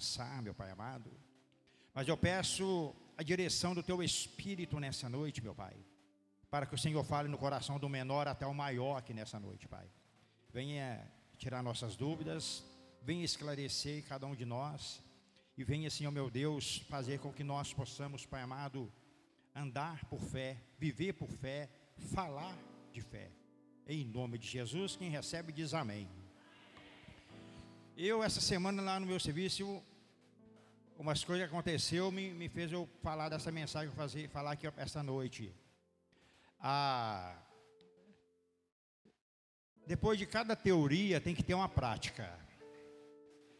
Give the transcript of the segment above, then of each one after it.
passar, meu Pai amado. Mas eu peço a direção do Teu Espírito nessa noite, meu Pai, para que o Senhor fale no coração do menor até o maior aqui nessa noite, Pai. Venha tirar nossas dúvidas, venha esclarecer cada um de nós, e venha, Senhor meu Deus, fazer com que nós possamos, Pai amado, andar por fé, viver por fé, falar de fé. Em nome de Jesus, quem recebe diz amém. Eu, essa semana lá no meu serviço, umas coisas que aconteceu me, me fez eu falar dessa mensagem, fazer, falar aqui essa noite. Ah, depois de cada teoria tem que ter uma prática.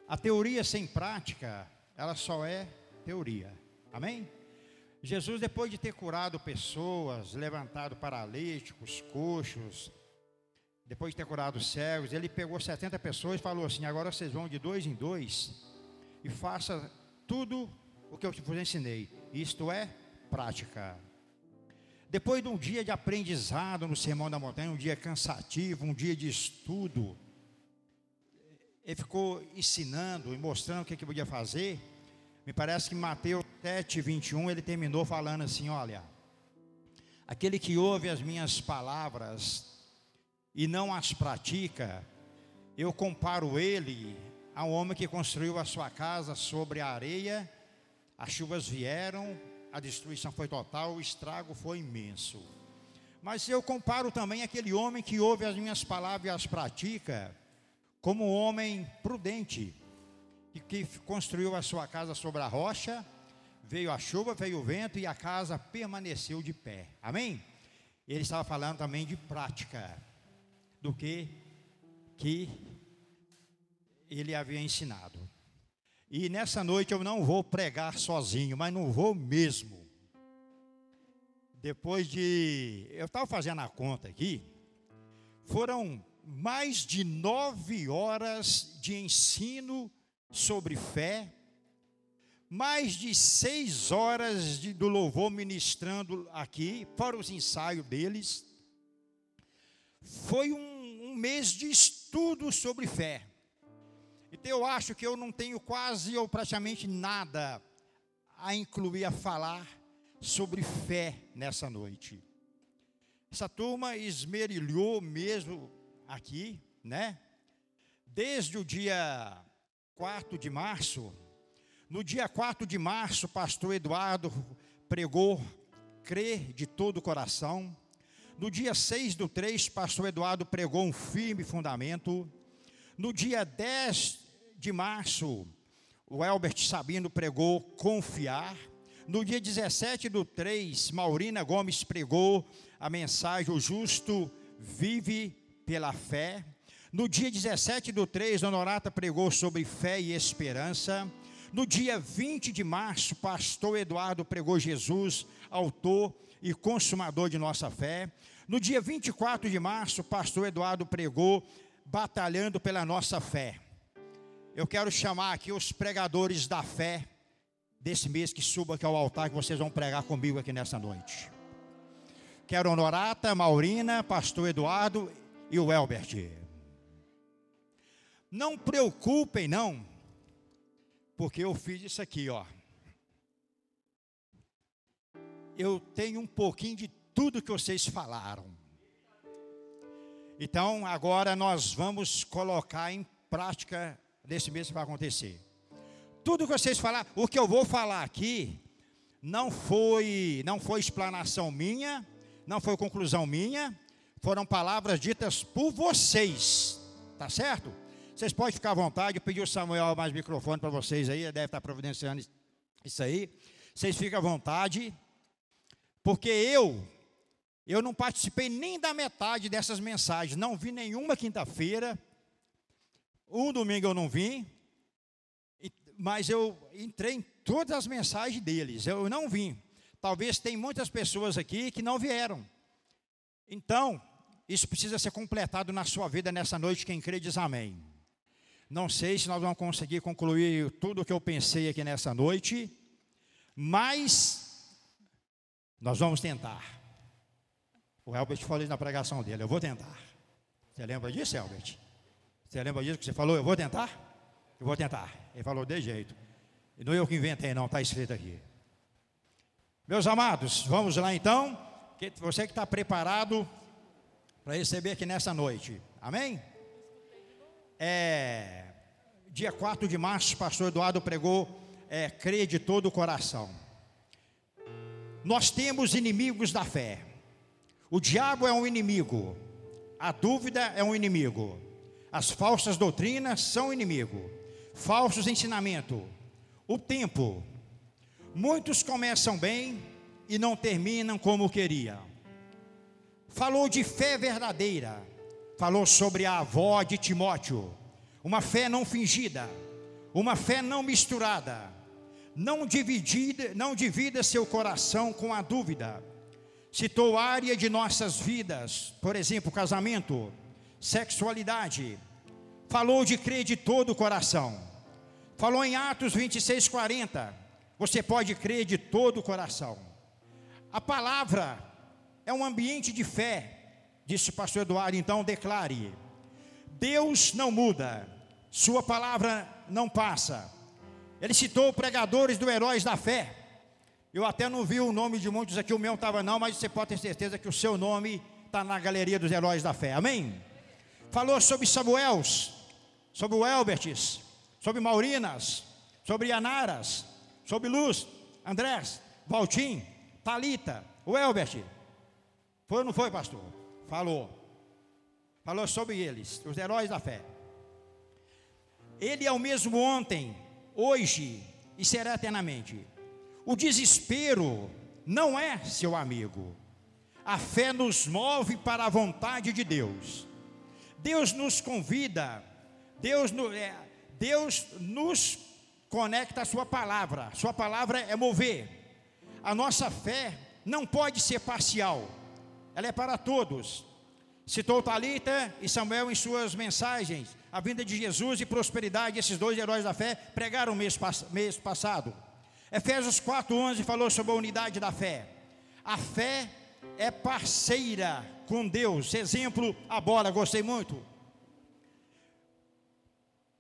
A teoria sem prática, ela só é teoria. Amém? Jesus, depois de ter curado pessoas, levantado paralíticos, coxos, depois de ter curado cegos, ele pegou 70 pessoas e falou assim: agora vocês vão de dois em dois e faça tudo o que eu vos ensinei. Isto é prática. Depois de um dia de aprendizado no Sermão da Montanha, um dia cansativo, um dia de estudo, ele ficou ensinando e mostrando o que, que podia fazer. Me parece que Mateus 7, 21, ele terminou falando assim: Olha, aquele que ouve as minhas palavras e não as pratica, eu comparo ele a um homem que construiu a sua casa sobre a areia, as chuvas vieram, a destruição foi total, o estrago foi imenso. Mas eu comparo também aquele homem que ouve as minhas palavras e as pratica, como um homem prudente, que construiu a sua casa sobre a rocha, veio a chuva, veio o vento e a casa permaneceu de pé. Amém? Ele estava falando também de prática do que que ele havia ensinado. E nessa noite eu não vou pregar sozinho, mas não vou mesmo. Depois de. Eu estava fazendo a conta aqui, foram mais de nove horas de ensino sobre fé, mais de seis horas de, do louvor ministrando aqui, fora os ensaios deles. Foi um, um mês de estudo sobre fé. Então eu acho que eu não tenho quase ou praticamente nada a incluir a falar sobre fé nessa noite. Essa turma esmerilhou mesmo aqui, né? Desde o dia 4 de março, no dia 4 de março, pastor Eduardo pregou crer de todo o coração. No dia 6 do 3, pastor Eduardo pregou um firme fundamento. No dia 10 de março, o Elbert Sabino pregou confiar. No dia 17 do 3, Maurina Gomes pregou a mensagem: o justo vive pela fé. No dia 17 do 3, Honorata pregou sobre fé e esperança. No dia 20 de março, pastor Eduardo pregou Jesus, autor e consumador de nossa fé. No dia 24 de março, pastor Eduardo pregou batalhando pela nossa fé. Eu quero chamar aqui os pregadores da fé desse mês que suba aqui ao altar que vocês vão pregar comigo aqui nessa noite. Quero Honorata, Maurina, pastor Eduardo e o Elbert. Não preocupem, não, porque eu fiz isso aqui, ó. Eu tenho um pouquinho de tudo que vocês falaram. Então, agora nós vamos colocar em prática desse mês que vai acontecer. Tudo que vocês falaram, o que eu vou falar aqui, não foi, não foi explanação minha, não foi conclusão minha, foram palavras ditas por vocês, tá certo? Vocês podem ficar à vontade, eu pedi o Samuel mais microfone para vocês aí, deve estar providenciando isso aí. Vocês fiquem à vontade, porque eu, eu não participei nem da metade dessas mensagens, não vi nenhuma quinta-feira, um domingo eu não vim, mas eu entrei em todas as mensagens deles, eu não vim. Talvez tem muitas pessoas aqui que não vieram. Então, isso precisa ser completado na sua vida nessa noite. Quem crê diz amém. Não sei se nós vamos conseguir concluir tudo o que eu pensei aqui nessa noite, mas nós vamos tentar. O Elbert falou na pregação dele, eu vou tentar. Você lembra disso, Elbert? Você lembra disso que você falou? Eu vou tentar? Eu vou tentar. Ele falou de jeito. Não eu que inventei, não, está escrito aqui. Meus amados, vamos lá então. Você que está preparado para receber aqui nessa noite. Amém? É, dia 4 de março, pastor Eduardo pregou, é, crê de todo o coração. Nós temos inimigos da fé. O diabo é um inimigo. A dúvida é um inimigo. As falsas doutrinas são inimigo. Falsos ensinamentos. O tempo. Muitos começam bem e não terminam como queria. Falou de fé verdadeira. Falou sobre a avó de Timóteo. Uma fé não fingida, uma fé não misturada. Não dividida, não divida seu coração com a dúvida. Citou área de nossas vidas, por exemplo, casamento, sexualidade. Falou de crer de todo o coração. Falou em Atos 26, 40. Você pode crer de todo o coração. A palavra é um ambiente de fé, disse o pastor Eduardo, então declare. Deus não muda, Sua palavra não passa. Ele citou pregadores do Heróis da Fé. Eu até não vi o nome de muitos aqui, o meu estava não, mas você pode ter certeza que o seu nome está na galeria dos Heróis da Fé. Amém? Falou sobre Samuels, sobre o Elberts, sobre Maurinas, sobre Anaras, sobre Luz, Andrés, Valtim, Talita, o Elbert. Foi ou não foi, pastor? Falou. Falou sobre eles, os heróis da fé. Ele é o mesmo ontem, hoje e será eternamente. O desespero não é seu amigo. A fé nos move para a vontade de Deus. Deus nos convida, Deus, é, Deus nos conecta à Sua palavra. Sua palavra é mover. A nossa fé não pode ser parcial, ela é para todos. Citou Talita e Samuel em suas mensagens, a vinda de Jesus e prosperidade, esses dois heróis da fé pregaram mês, mês passado. Efésios 4:11 falou sobre a unidade da fé. A fé é parceira com Deus. Exemplo, a bola, gostei muito.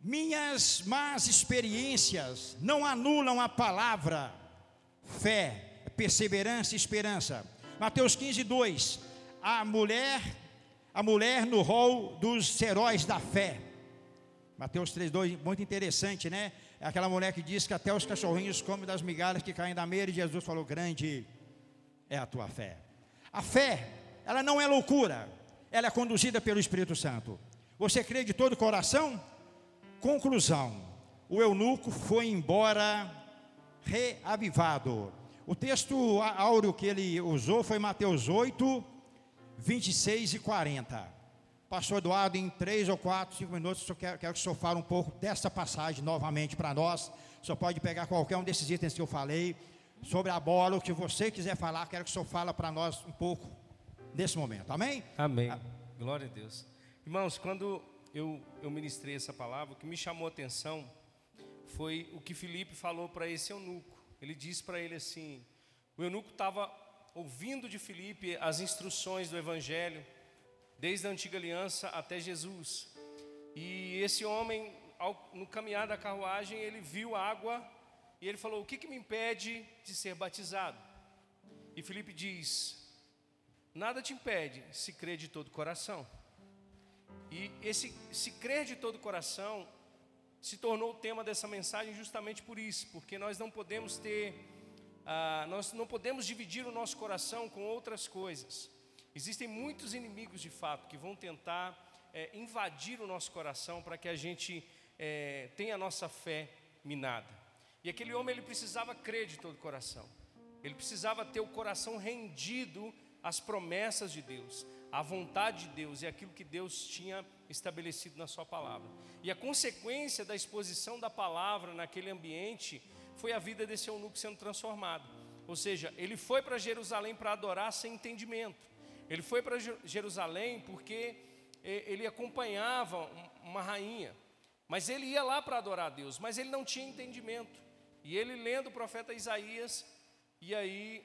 Minhas más experiências não anulam a palavra fé, perseverança e esperança. Mateus 15, 2. A mulher a mulher no rol dos heróis da fé. Mateus 3,2, muito interessante, né? É aquela mulher que diz que até os cachorrinhos comem das migalhas que caem da meira, e Jesus falou: Grande é a tua fé. A fé, ela não é loucura, ela é conduzida pelo Espírito Santo. Você crê de todo o coração? Conclusão: o eunuco foi embora reavivado. O texto áureo que ele usou foi Mateus 8, 26 e 40. Pastor Eduardo, em três ou quatro, cinco minutos, eu quero, quero que o senhor fale um pouco dessa passagem novamente para nós. O senhor pode pegar qualquer um desses itens que eu falei, sobre a bola, o que você quiser falar, quero que o senhor fale para nós um pouco nesse momento. Amém? Amém. Glória a Deus. Irmãos, quando eu, eu ministrei essa palavra, o que me chamou a atenção foi o que Felipe falou para esse eunuco. Ele disse para ele assim: o eunuco estava ouvindo de Filipe as instruções do Evangelho, desde a antiga aliança até Jesus. E esse homem, ao, no caminhar da carruagem, ele viu água e ele falou: O que, que me impede de ser batizado? E Filipe diz: Nada te impede se crer de todo o coração. E esse se crer de todo o coração se tornou o tema dessa mensagem justamente por isso, porque nós não podemos ter ah, nós não podemos dividir o nosso coração com outras coisas. Existem muitos inimigos de fato que vão tentar é, invadir o nosso coração para que a gente é, tenha a nossa fé minada. E aquele homem ele precisava crer de todo o coração. Ele precisava ter o coração rendido às promessas de Deus, à vontade de Deus e aquilo que Deus tinha estabelecido na sua palavra. E a consequência da exposição da palavra naquele ambiente foi a vida desse eunuco sendo transformada. Ou seja, ele foi para Jerusalém para adorar sem entendimento. Ele foi para Jerusalém porque ele acompanhava uma rainha. Mas ele ia lá para adorar a Deus, mas ele não tinha entendimento. E ele lendo o profeta Isaías, e aí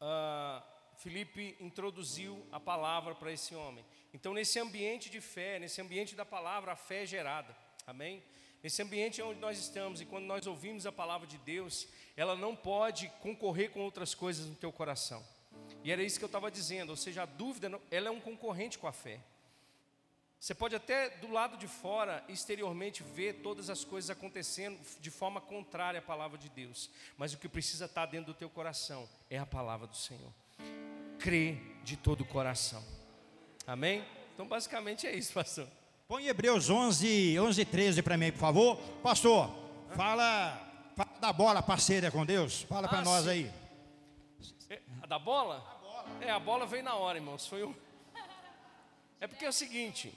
uh, Felipe introduziu a palavra para esse homem. Então, nesse ambiente de fé, nesse ambiente da palavra, a fé é gerada. Amém? Esse ambiente onde nós estamos e quando nós ouvimos a palavra de Deus, ela não pode concorrer com outras coisas no teu coração. E era isso que eu estava dizendo, ou seja, a dúvida, ela é um concorrente com a fé. Você pode até do lado de fora, exteriormente, ver todas as coisas acontecendo de forma contrária à palavra de Deus. Mas o que precisa estar dentro do teu coração é a palavra do Senhor. Crê de todo o coração. Amém? Então, basicamente é isso, pastor. Põe Hebreus 11, 11 13 para mim, por favor. Pastor, fala, fala da bola parceira com Deus. Fala ah, para nós sim. aí. É, a da bola? É, a bola veio na hora, irmãos. Foi um... É porque é o seguinte,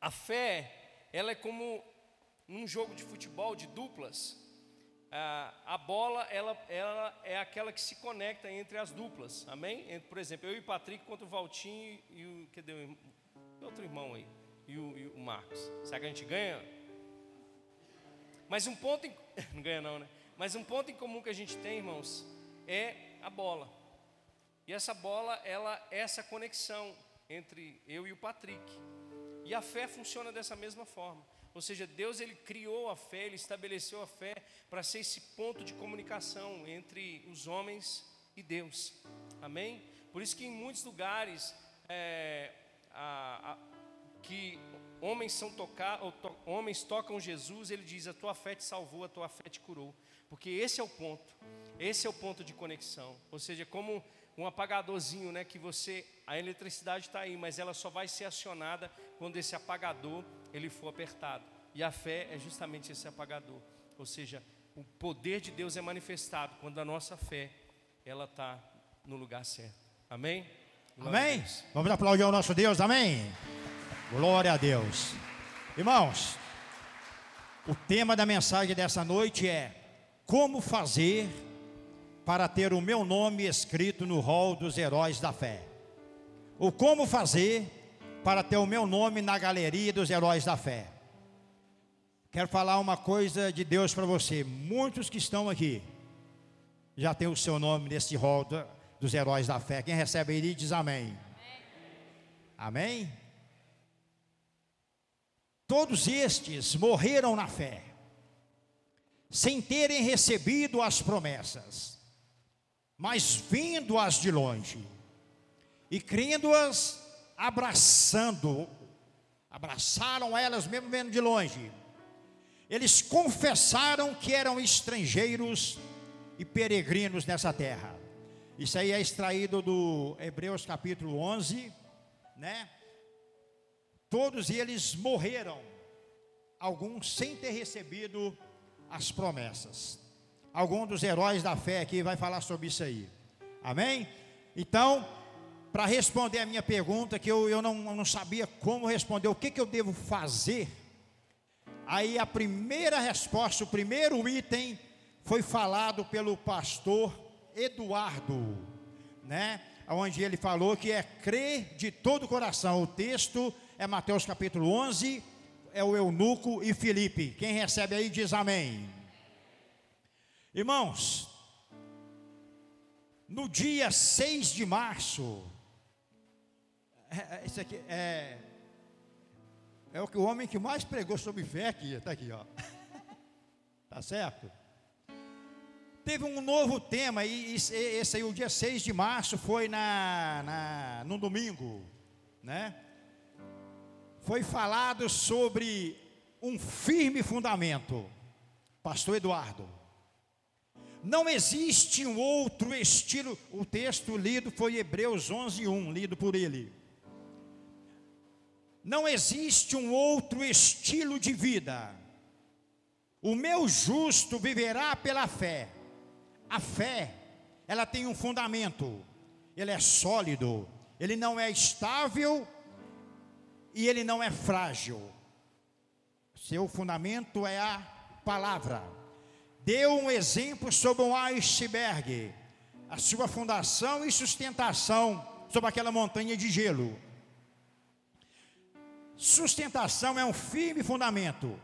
a fé, ela é como num jogo de futebol de duplas. A, a bola, ela, ela é aquela que se conecta entre as duplas, amém? Por exemplo, eu e o Patrick contra o Valtinho e o, que deu, outro irmão aí, e o, e o Marcos. Será que a gente ganha? Mas um ponto, em, não ganha não, né? Mas um ponto em comum que a gente tem, irmãos, é a bola. E essa bola, ela é essa conexão entre eu e o Patrick. E a fé funciona dessa mesma forma. Ou seja, Deus ele criou a fé, ele estabeleceu a fé para ser esse ponto de comunicação entre os homens e Deus. Amém? Por isso que em muitos lugares é, a, a, que homens são tocar, to, homens tocam Jesus, ele diz: a tua fé te salvou, a tua fé te curou. Porque esse é o ponto. Esse é o ponto de conexão. Ou seja, como um apagadorzinho, né, que você a eletricidade está aí, mas ela só vai ser acionada quando esse apagador ele for apertado. E a fé é justamente esse apagador. Ou seja, o poder de Deus é manifestado quando a nossa fé ela está no lugar certo. Amém? Glória amém? Vamos aplaudir o nosso Deus, amém? Glória a Deus. Irmãos, o tema da mensagem dessa noite é como fazer para ter o meu nome escrito no rol dos heróis da fé. O como fazer para ter o meu nome na galeria dos heróis da fé. Quero falar uma coisa de Deus para você. Muitos que estão aqui já tem o seu nome nesse rol dos heróis da fé. Quem recebe ele diz amém. Amém? amém? Todos estes morreram na fé, sem terem recebido as promessas mas vindo-as de longe e crendo-as, abraçando, abraçaram elas mesmo vendo de longe. Eles confessaram que eram estrangeiros e peregrinos nessa terra. Isso aí é extraído do Hebreus capítulo 11, né? Todos eles morreram, alguns sem ter recebido as promessas algum dos heróis da fé aqui vai falar sobre isso aí. Amém? Então, para responder a minha pergunta, que eu, eu, não, eu não sabia como responder, o que, que eu devo fazer? Aí a primeira resposta, o primeiro item, foi falado pelo pastor Eduardo, né? Onde ele falou que é crer de todo o coração. O texto é Mateus capítulo 11, é o eunuco e Filipe. Quem recebe aí diz amém. Irmãos, no dia 6 de março, é, isso é, aqui é, é o que o homem que mais pregou sobre fé aqui, está aqui, ó. Tá certo? Teve um novo tema, e esse aí, o dia 6 de março, foi na, na, no domingo, né? Foi falado sobre um firme fundamento. Pastor Eduardo. Não existe um outro estilo. O texto lido foi Hebreus 11:1, lido por ele. Não existe um outro estilo de vida. O meu justo viverá pela fé. A fé, ela tem um fundamento. Ele é sólido, ele não é estável e ele não é frágil. Seu fundamento é a palavra deu um exemplo sobre um iceberg, a sua fundação e sustentação sobre aquela montanha de gelo. Sustentação é um firme fundamento,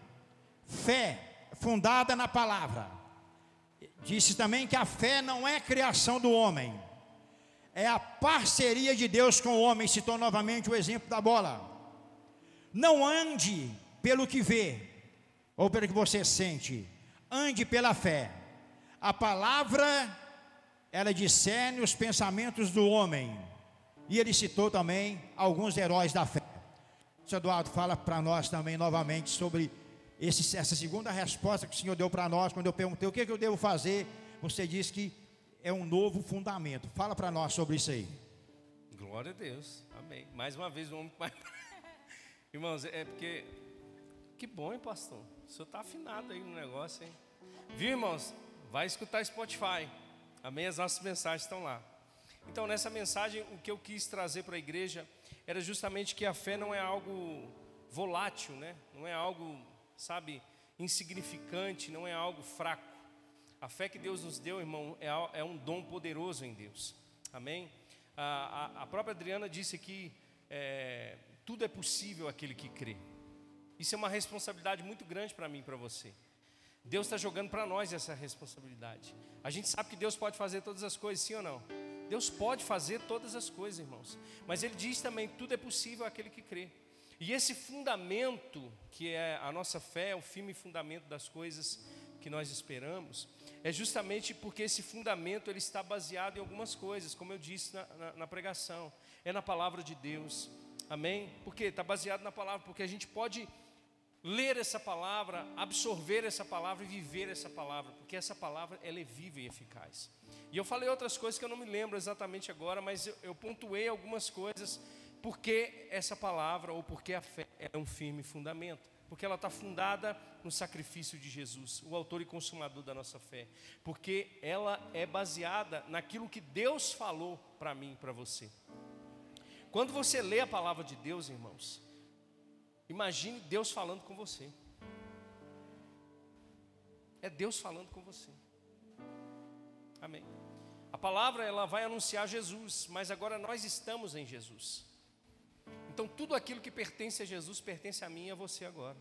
fé fundada na palavra. Disse também que a fé não é criação do homem, é a parceria de Deus com o homem. Citou novamente o exemplo da bola. Não ande pelo que vê, ou pelo que você sente. Ande pela fé. A palavra, ela discerne os pensamentos do homem. E ele citou também alguns heróis da fé. O Eduardo fala para nós também novamente sobre esse, essa segunda resposta que o Senhor deu para nós quando eu perguntei o que, que eu devo fazer. Você disse que é um novo fundamento. Fala para nós sobre isso aí. Glória a Deus. Amém. Mais uma vez, um homem. Irmãos, é porque. Que bom, hein, pastor? O senhor está afinado aí no negócio, hein? Viu, irmãos? Vai escutar Spotify. Amém? As nossas mensagens estão lá. Então, nessa mensagem, o que eu quis trazer para a igreja era justamente que a fé não é algo volátil, né? Não é algo, sabe, insignificante, não é algo fraco. A fé que Deus nos deu, irmão, é, é um dom poderoso em Deus. Amém? A, a, a própria Adriana disse que é, tudo é possível aquele que crê. Isso é uma responsabilidade muito grande para mim e para você. Deus está jogando para nós essa responsabilidade. A gente sabe que Deus pode fazer todas as coisas, sim ou não? Deus pode fazer todas as coisas, irmãos. Mas Ele diz também: tudo é possível aquele que crê. E esse fundamento, que é a nossa fé, o firme fundamento das coisas que nós esperamos, é justamente porque esse fundamento ele está baseado em algumas coisas, como eu disse na, na, na pregação, é na palavra de Deus, amém? Porque está baseado na palavra, porque a gente pode ler essa palavra, absorver essa palavra e viver essa palavra, porque essa palavra ela é viva e eficaz. E eu falei outras coisas que eu não me lembro exatamente agora, mas eu, eu pontuei algumas coisas porque essa palavra ou porque a fé é um firme fundamento, porque ela está fundada no sacrifício de Jesus, o autor e consumador da nossa fé, porque ela é baseada naquilo que Deus falou para mim e para você. Quando você lê a palavra de Deus, irmãos, Imagine Deus falando com você. É Deus falando com você. Amém. A palavra ela vai anunciar Jesus, mas agora nós estamos em Jesus. Então tudo aquilo que pertence a Jesus pertence a mim e a você agora.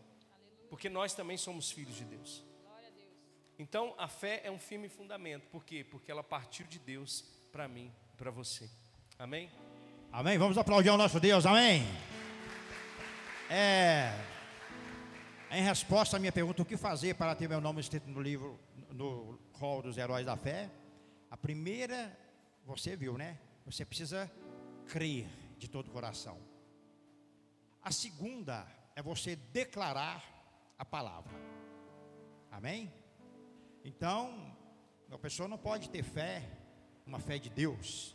Porque nós também somos filhos de Deus. Então a fé é um firme fundamento. Por quê? Porque ela partiu de Deus para mim, para você. Amém? Amém. Vamos aplaudir ao nosso Deus. Amém. É, em resposta à minha pergunta, o que fazer para ter meu nome escrito no livro, no rol dos heróis da fé? A primeira, você viu, né? Você precisa crer de todo o coração. A segunda é você declarar a palavra. Amém? Então, a pessoa não pode ter fé, uma fé de Deus,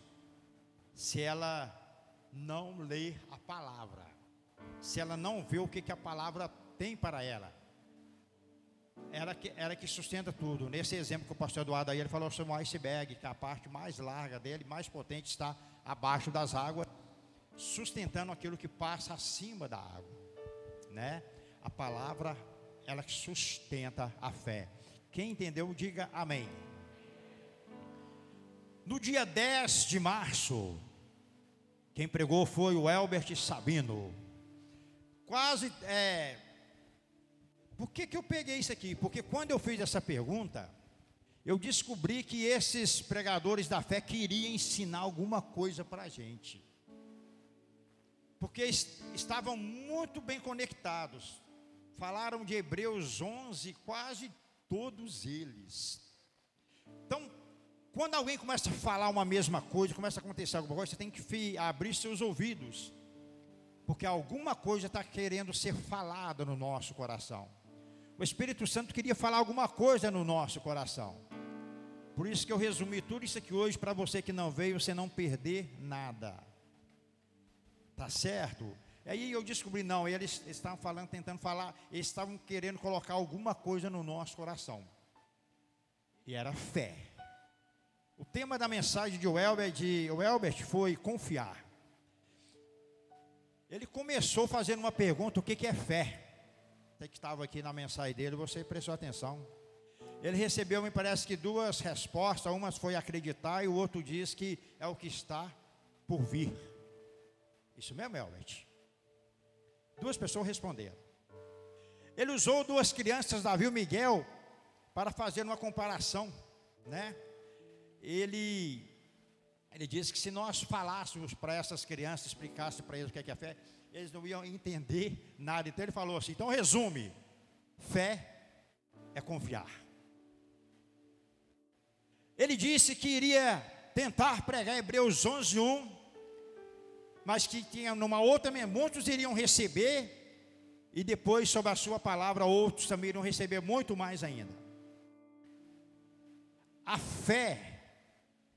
se ela não ler a palavra se ela não vê o que, que a palavra tem para ela. Ela que, ela que sustenta tudo. Nesse exemplo que o pastor Eduardo aí, ele falou sobre um iceberg, que a parte mais larga dele, mais potente, está abaixo das águas, sustentando aquilo que passa acima da água. Né? A palavra, ela sustenta a fé. Quem entendeu, diga amém. No dia 10 de março, quem pregou foi o Elbert Sabino quase. É... Por que, que eu peguei isso aqui? Porque quando eu fiz essa pergunta, eu descobri que esses pregadores da fé queriam ensinar alguma coisa para a gente. Porque estavam muito bem conectados. Falaram de Hebreus 11, quase todos eles. Então, quando alguém começa a falar uma mesma coisa, começa a acontecer alguma coisa, você tem que abrir seus ouvidos porque alguma coisa está querendo ser falada no nosso coração. O Espírito Santo queria falar alguma coisa no nosso coração. Por isso que eu resumi tudo isso aqui hoje para você que não veio, você não perder nada. Tá certo? Aí eu descobri, não, eles estavam falando, tentando falar, eles estavam querendo colocar alguma coisa no nosso coração. E era fé. O tema da mensagem de Welbert, de Welbert foi confiar. Ele começou fazendo uma pergunta: o que, é fé? Você que estava aqui na mensagem dele, você prestou atenção. Ele recebeu, me parece que duas respostas. Uma foi acreditar e o outro diz que é o que está por vir. Isso mesmo, Elbert? Duas pessoas responderam. Ele usou duas crianças, Davi e Miguel, para fazer uma comparação, né? Ele ele disse que se nós falássemos para essas crianças, explicássemos para eles o que é, que é fé, eles não iam entender nada. Então ele falou assim: então resume: fé é confiar. Ele disse que iria tentar pregar Hebreus 11, 1, mas que tinha numa outra, muitos iriam receber, e depois, sobre a sua palavra, outros também iriam receber muito mais ainda. A fé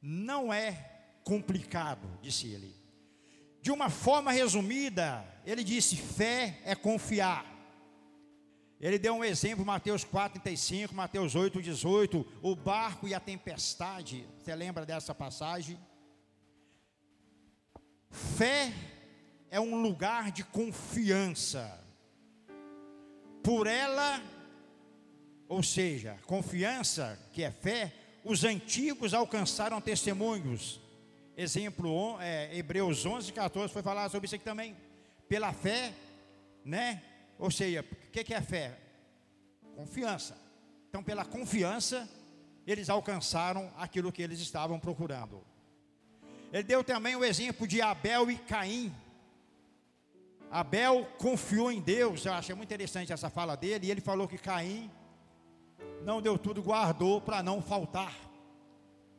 não é complicado, disse ele. De uma forma resumida, ele disse: fé é confiar. Ele deu um exemplo, Mateus 4, 35, Mateus 8, 18, o barco e a tempestade. Você lembra dessa passagem? Fé é um lugar de confiança. Por ela, ou seja, confiança, que é fé, os antigos alcançaram testemunhos. Exemplo, é, Hebreus 11, 14 foi falar sobre isso aqui também. Pela fé, né? Ou seja, o que é fé? Confiança. Então, pela confiança, eles alcançaram aquilo que eles estavam procurando. Ele deu também o exemplo de Abel e Caim. Abel confiou em Deus, eu achei muito interessante essa fala dele, e ele falou que Caim não deu tudo, guardou para não faltar.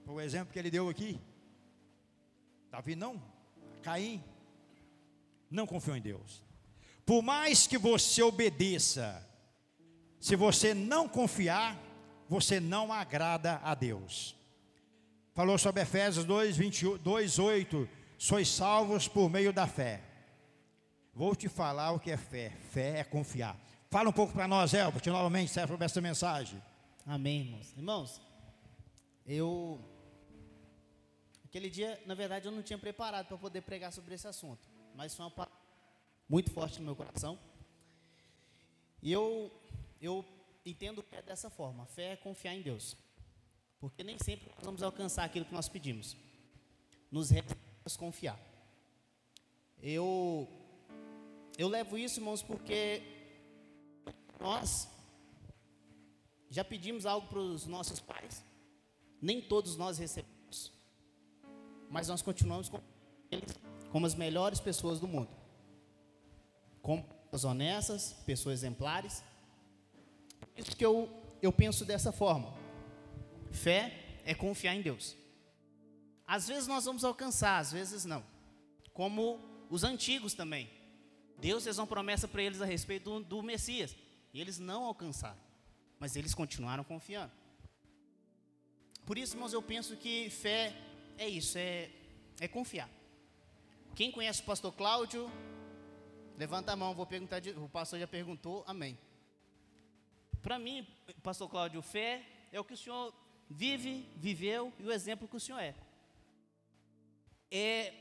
Foi o exemplo que ele deu aqui. Davi não, Caim não confiou em Deus. Por mais que você obedeça, se você não confiar, você não agrada a Deus. Falou sobre Efésios 2, 22, 8: sois salvos por meio da fé. Vou te falar o que é fé. Fé é confiar. Fala um pouco para nós, Elbert, novamente, serve sobre essa mensagem. Amém, irmãos. Irmãos, eu. Aquele dia, na verdade, eu não tinha preparado para poder pregar sobre esse assunto. Mas foi uma palavra muito forte no meu coração. E eu, eu entendo é dessa forma: fé é confiar em Deus. Porque nem sempre nós vamos alcançar aquilo que nós pedimos. Nos resta confiar. Eu, eu levo isso, irmãos, porque nós já pedimos algo para os nossos pais. Nem todos nós recebemos. Mas nós continuamos com eles como as melhores pessoas do mundo como pessoas honestas, pessoas exemplares. Isso que eu, eu penso dessa forma. Fé é confiar em Deus. Às vezes nós vamos alcançar, às vezes não. Como os antigos também. Deus fez uma promessa para eles a respeito do, do Messias. E eles não alcançaram. Mas eles continuaram confiando. Por isso, irmãos, eu penso que fé é isso, é, é confiar. Quem conhece o pastor Cláudio Levanta a mão, vou perguntar. De, o pastor já perguntou, amém. Para mim, pastor Cláudio, fé é o que o senhor vive, viveu e o exemplo que o senhor é. É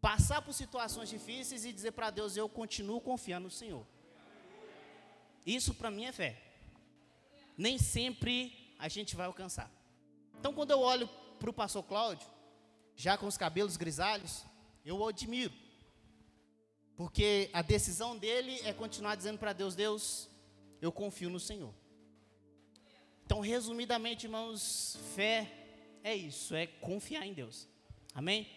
passar por situações difíceis e dizer para Deus: Eu continuo confiando no Senhor. Isso para mim é fé. Nem sempre a gente vai alcançar. Então, quando eu olho para o pastor Cláudio, já com os cabelos grisalhos, eu o admiro. Porque a decisão dele é continuar dizendo para Deus: Deus, eu confio no Senhor. Então, resumidamente, irmãos, fé é isso, é confiar em Deus. Amém?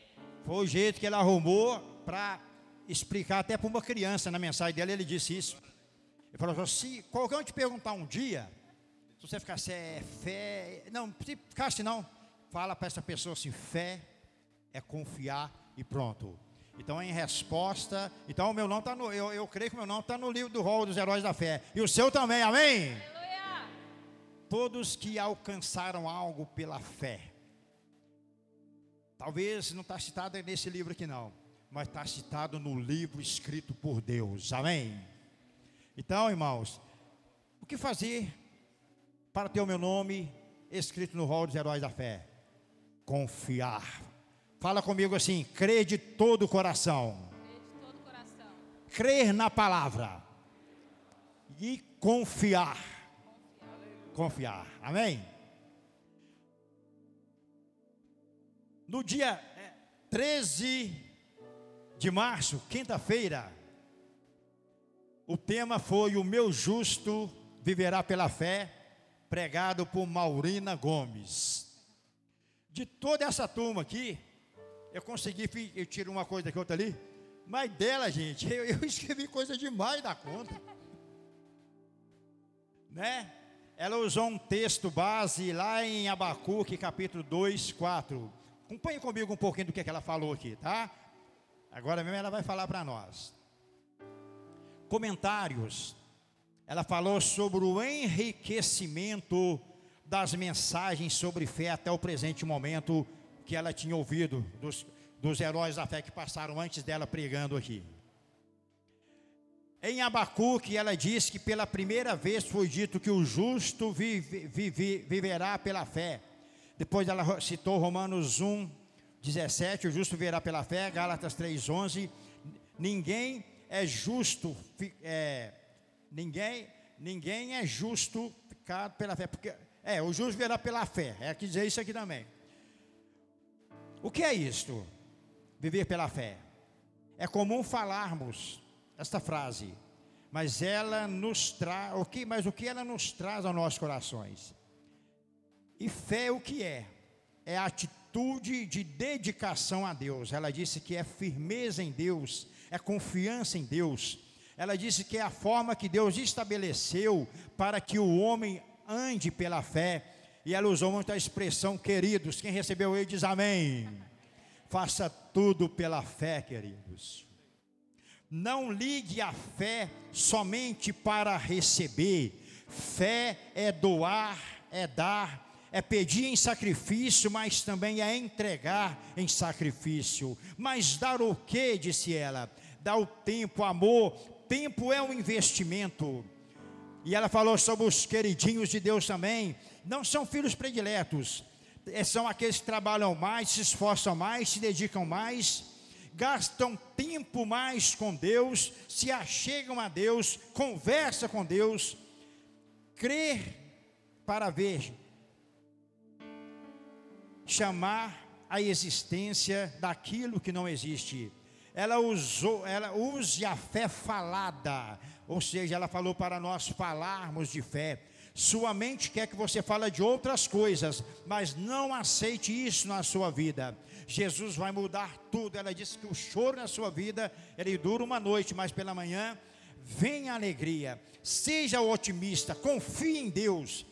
Foi o jeito que ele arrumou para explicar até para uma criança na mensagem dele, ele disse isso. Ele falou assim: se qualquer um te perguntar um dia, se você ficar assim, é fé, não, se ficar assim não, fala para essa pessoa assim: fé é confiar e pronto. Então, em resposta, então o meu nome está no, eu, eu creio que o meu nome está no livro do rol dos heróis da fé. E o seu também, amém? Aleluia. Todos que alcançaram algo pela fé. Talvez não está citado nesse livro aqui não, mas está citado no livro escrito por Deus, amém? Então, irmãos, o que fazer para ter o meu nome escrito no rol dos heróis da fé? Confiar Fala comigo assim: crer de todo o coração. Crer na palavra. E confiar. Confiar. Amém? No dia 13 é, de março, quinta-feira, o tema foi O meu justo viverá pela fé, pregado por Maurina Gomes. De toda essa turma aqui, eu consegui, eu tiro uma coisa daqui, outra ali. Mas dela, gente, eu, eu escrevi coisa demais da conta. né? Ela usou um texto base lá em Abacuque, capítulo 2, 4. Acompanhe comigo um pouquinho do que, é que ela falou aqui, tá? Agora mesmo ela vai falar para nós. Comentários. Ela falou sobre o enriquecimento das mensagens sobre fé até o presente momento que ela tinha ouvido dos, dos heróis da fé que passaram antes dela pregando aqui. Em Abacuque, ela diz que pela primeira vez foi dito que o justo vive, vive, viverá pela fé. Depois ela citou Romanos 1, 17, o justo viverá pela fé, Gálatas 3, 11. Ninguém é justo, é, ninguém, ninguém é justo pela fé, porque, é, o justo viverá pela fé, é que dizer isso aqui também. O que é isto? Viver pela fé. É comum falarmos esta frase, mas ela nos traz, o que, mas o que ela nos traz aos nossos corações? E fé o que é? É a atitude de dedicação a Deus. Ela disse que é firmeza em Deus, é confiança em Deus. Ela disse que é a forma que Deus estabeleceu para que o homem ande pela fé. E ela usou muito a expressão, queridos. Quem recebeu ele diz amém. Faça tudo pela fé, queridos. Não ligue a fé somente para receber. Fé é doar, é dar, é pedir em sacrifício, mas também é entregar em sacrifício. Mas dar o que? disse ela. Dá o tempo, amor. Tempo é um investimento. E ela falou sobre os queridinhos de Deus também. Não são filhos prediletos, é, são aqueles que trabalham mais, se esforçam mais, se dedicam mais gastam tempo mais com Deus, se achegam a Deus, conversa com Deus, crer para ver, chamar a existência daquilo que não existe. Ela usou, ela use a fé falada, ou seja, ela falou para nós falarmos de fé. Sua mente quer que você fale de outras coisas, mas não aceite isso na sua vida. Jesus vai mudar tudo. Ela disse que o choro na sua vida, ele dura uma noite, mas pela manhã vem a alegria. Seja otimista, confie em Deus.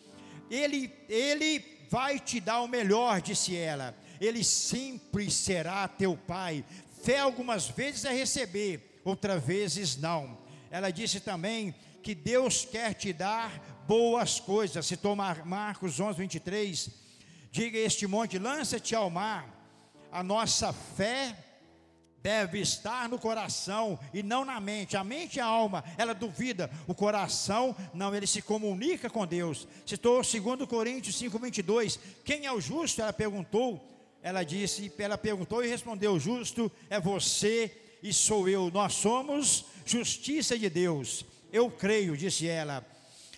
Ele, ele vai te dar o melhor, disse ela. Ele sempre será teu pai. Fé algumas vezes é receber, outras vezes não. Ela disse também que Deus quer te dar boas coisas. Citou Marcos 11, 23. Diga este monte: lança-te ao mar a nossa fé deve estar no coração e não na mente. A mente e a alma, ela duvida. O coração, não, ele se comunica com Deus. Citou 2 Coríntios 5, 22. Quem é o justo? Ela perguntou. Ela disse, ela perguntou e respondeu: Justo é você e sou eu. Nós somos justiça de Deus. Eu creio, disse ela.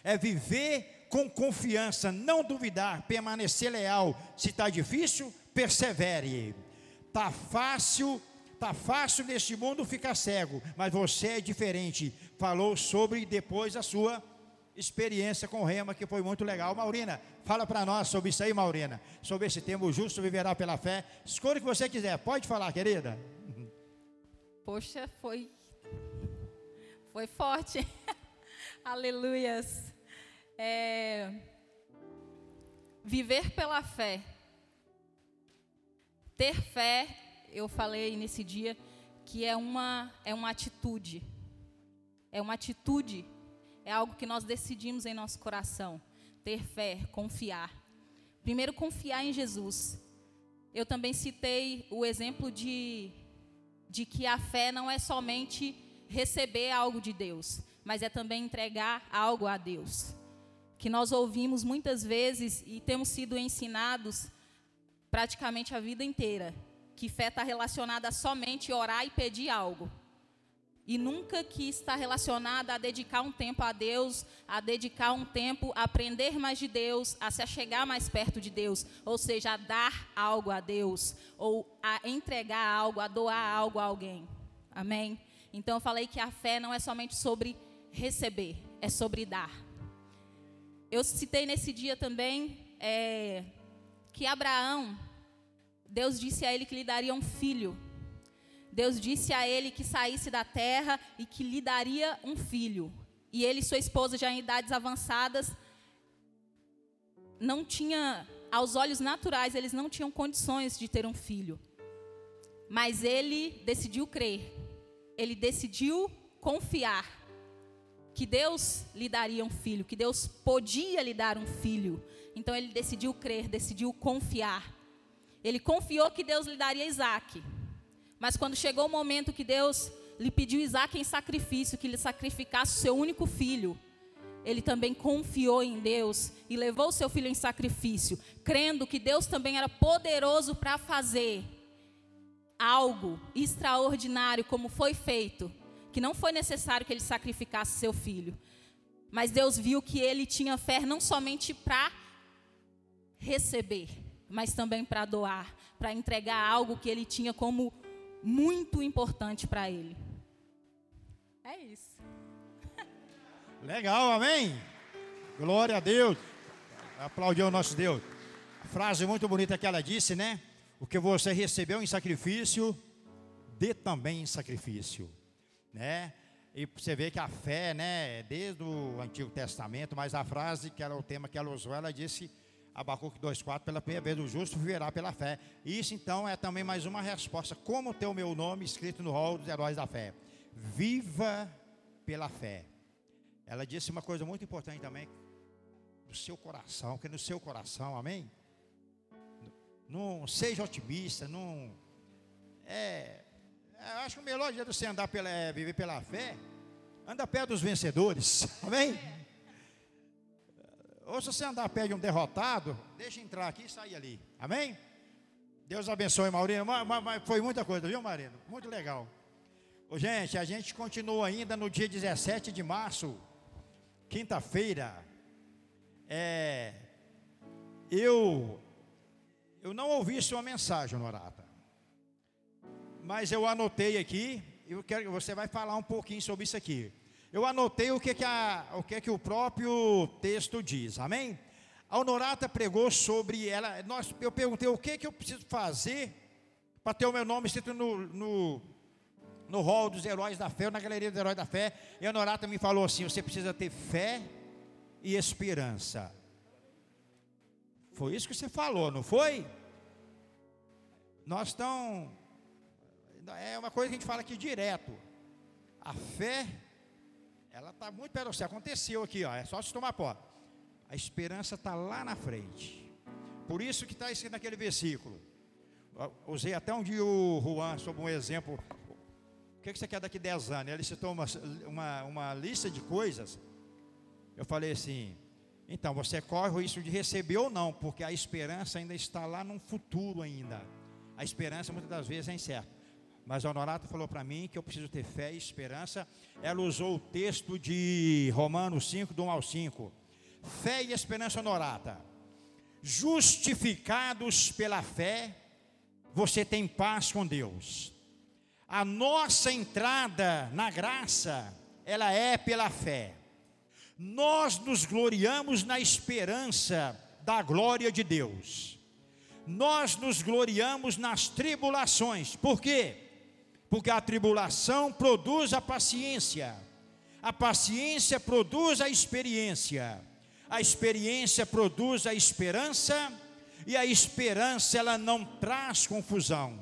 É viver com confiança, não duvidar, permanecer leal. Se está difícil, persevere. Tá fácil, tá fácil neste mundo ficar cego, mas você é diferente. Falou sobre depois a sua experiência com o Rema, que foi muito legal. Maurina, fala para nós sobre isso aí, Maurina. Sobre esse tema, o justo viverá pela fé. Escolha o que você quiser. Pode falar, querida. Poxa, foi foi forte. Aleluias. É, viver pela fé ter fé, eu falei nesse dia, que é uma, é uma atitude. É uma atitude, é algo que nós decidimos em nosso coração. Ter fé, confiar. Primeiro, confiar em Jesus. Eu também citei o exemplo de, de que a fé não é somente receber algo de Deus, mas é também entregar algo a Deus. Que nós ouvimos muitas vezes e temos sido ensinados praticamente a vida inteira, que fé está relacionada a somente orar e pedir algo. E nunca que está relacionada a dedicar um tempo a Deus, a dedicar um tempo a aprender mais de Deus, a se achegar mais perto de Deus, ou seja, a dar algo a Deus, ou a entregar algo, a doar algo a alguém. Amém? Então eu falei que a fé não é somente sobre receber, é sobre dar. Eu citei nesse dia também é, que Abraão, Deus disse a ele que lhe daria um filho. Deus disse a ele que saísse da terra e que lhe daria um filho. e ele e sua esposa já em idades avançadas não tinha, aos olhos naturais, eles não tinham condições de ter um filho. Mas ele decidiu crer. Ele decidiu confiar que Deus lhe daria um filho, que Deus podia lhe dar um filho. Então ele decidiu crer, decidiu confiar. Ele confiou que Deus lhe daria Isaac. Mas quando chegou o momento que Deus lhe pediu Isaac em sacrifício, que ele sacrificasse o seu único filho, ele também confiou em Deus e levou seu filho em sacrifício, crendo que Deus também era poderoso para fazer algo extraordinário, como foi feito, que não foi necessário que ele sacrificasse seu filho. Mas Deus viu que ele tinha fé não somente para receber, mas também para doar, para entregar algo que ele tinha como muito importante para ele. É isso. Legal, amém? Glória a Deus. Aplaudiu o nosso Deus. Frase muito bonita que ela disse, né? O que você recebeu em sacrifício, dê também em sacrifício, né? E você vê que a fé, né, desde o Antigo Testamento, mas a frase que era o tema que ela usou, ela disse Abacuque 2,4, pela primeira vez o justo viverá pela fé. Isso então é também mais uma resposta. Como ter o meu nome escrito no rol dos heróis da fé? Viva pela fé. Ela disse uma coisa muito importante também, do seu coração, que no seu coração, amém? Não seja otimista, não. É, eu acho que o melhor dia de você andar pela, é, viver pela fé, anda perto dos vencedores, amém? Ou se você andar perto de um derrotado, deixa entrar aqui e sair ali. Amém? Deus abençoe, Maurino. Mas, mas foi muita coisa, viu, Marino? Muito legal. Ô, gente, a gente continua ainda no dia 17 de março, quinta-feira. É, eu, eu não ouvi sua mensagem, Norata. Mas eu anotei aqui, eu quero, você vai falar um pouquinho sobre isso aqui eu anotei o que, que, a, o, que, que o próprio texto diz, amém? A Honorata pregou sobre ela, nós, eu perguntei o que, que eu preciso fazer para ter o meu nome escrito no, no, no hall dos heróis da fé, na galeria dos heróis da fé, e a Honorata me falou assim: você precisa ter fé e esperança. Foi isso que você falou, não foi? Nós estamos. É uma coisa que a gente fala aqui direto. A fé ela está muito perto você. Aconteceu aqui, ó. É só se tomar pó. A esperança está lá na frente. Por isso que está escrito naquele versículo. Eu usei até um dia o Juan sobre um exemplo. O que, que você quer daqui 10 anos? Ele citou uma, uma, uma lista de coisas. Eu falei assim: então você corre o risco de receber ou não, porque a esperança ainda está lá no futuro ainda. A esperança muitas das vezes é incerta. Mas a Honorata falou para mim que eu preciso ter fé e esperança. Ela usou o texto de Romanos 5, do 1 ao 5. Fé e esperança, Honorata. Justificados pela fé, você tem paz com Deus. A nossa entrada na graça, ela é pela fé. Nós nos gloriamos na esperança da glória de Deus. Nós nos gloriamos nas tribulações. Por quê? Porque a tribulação produz a paciência, a paciência produz a experiência, a experiência produz a esperança, e a esperança ela não traz confusão,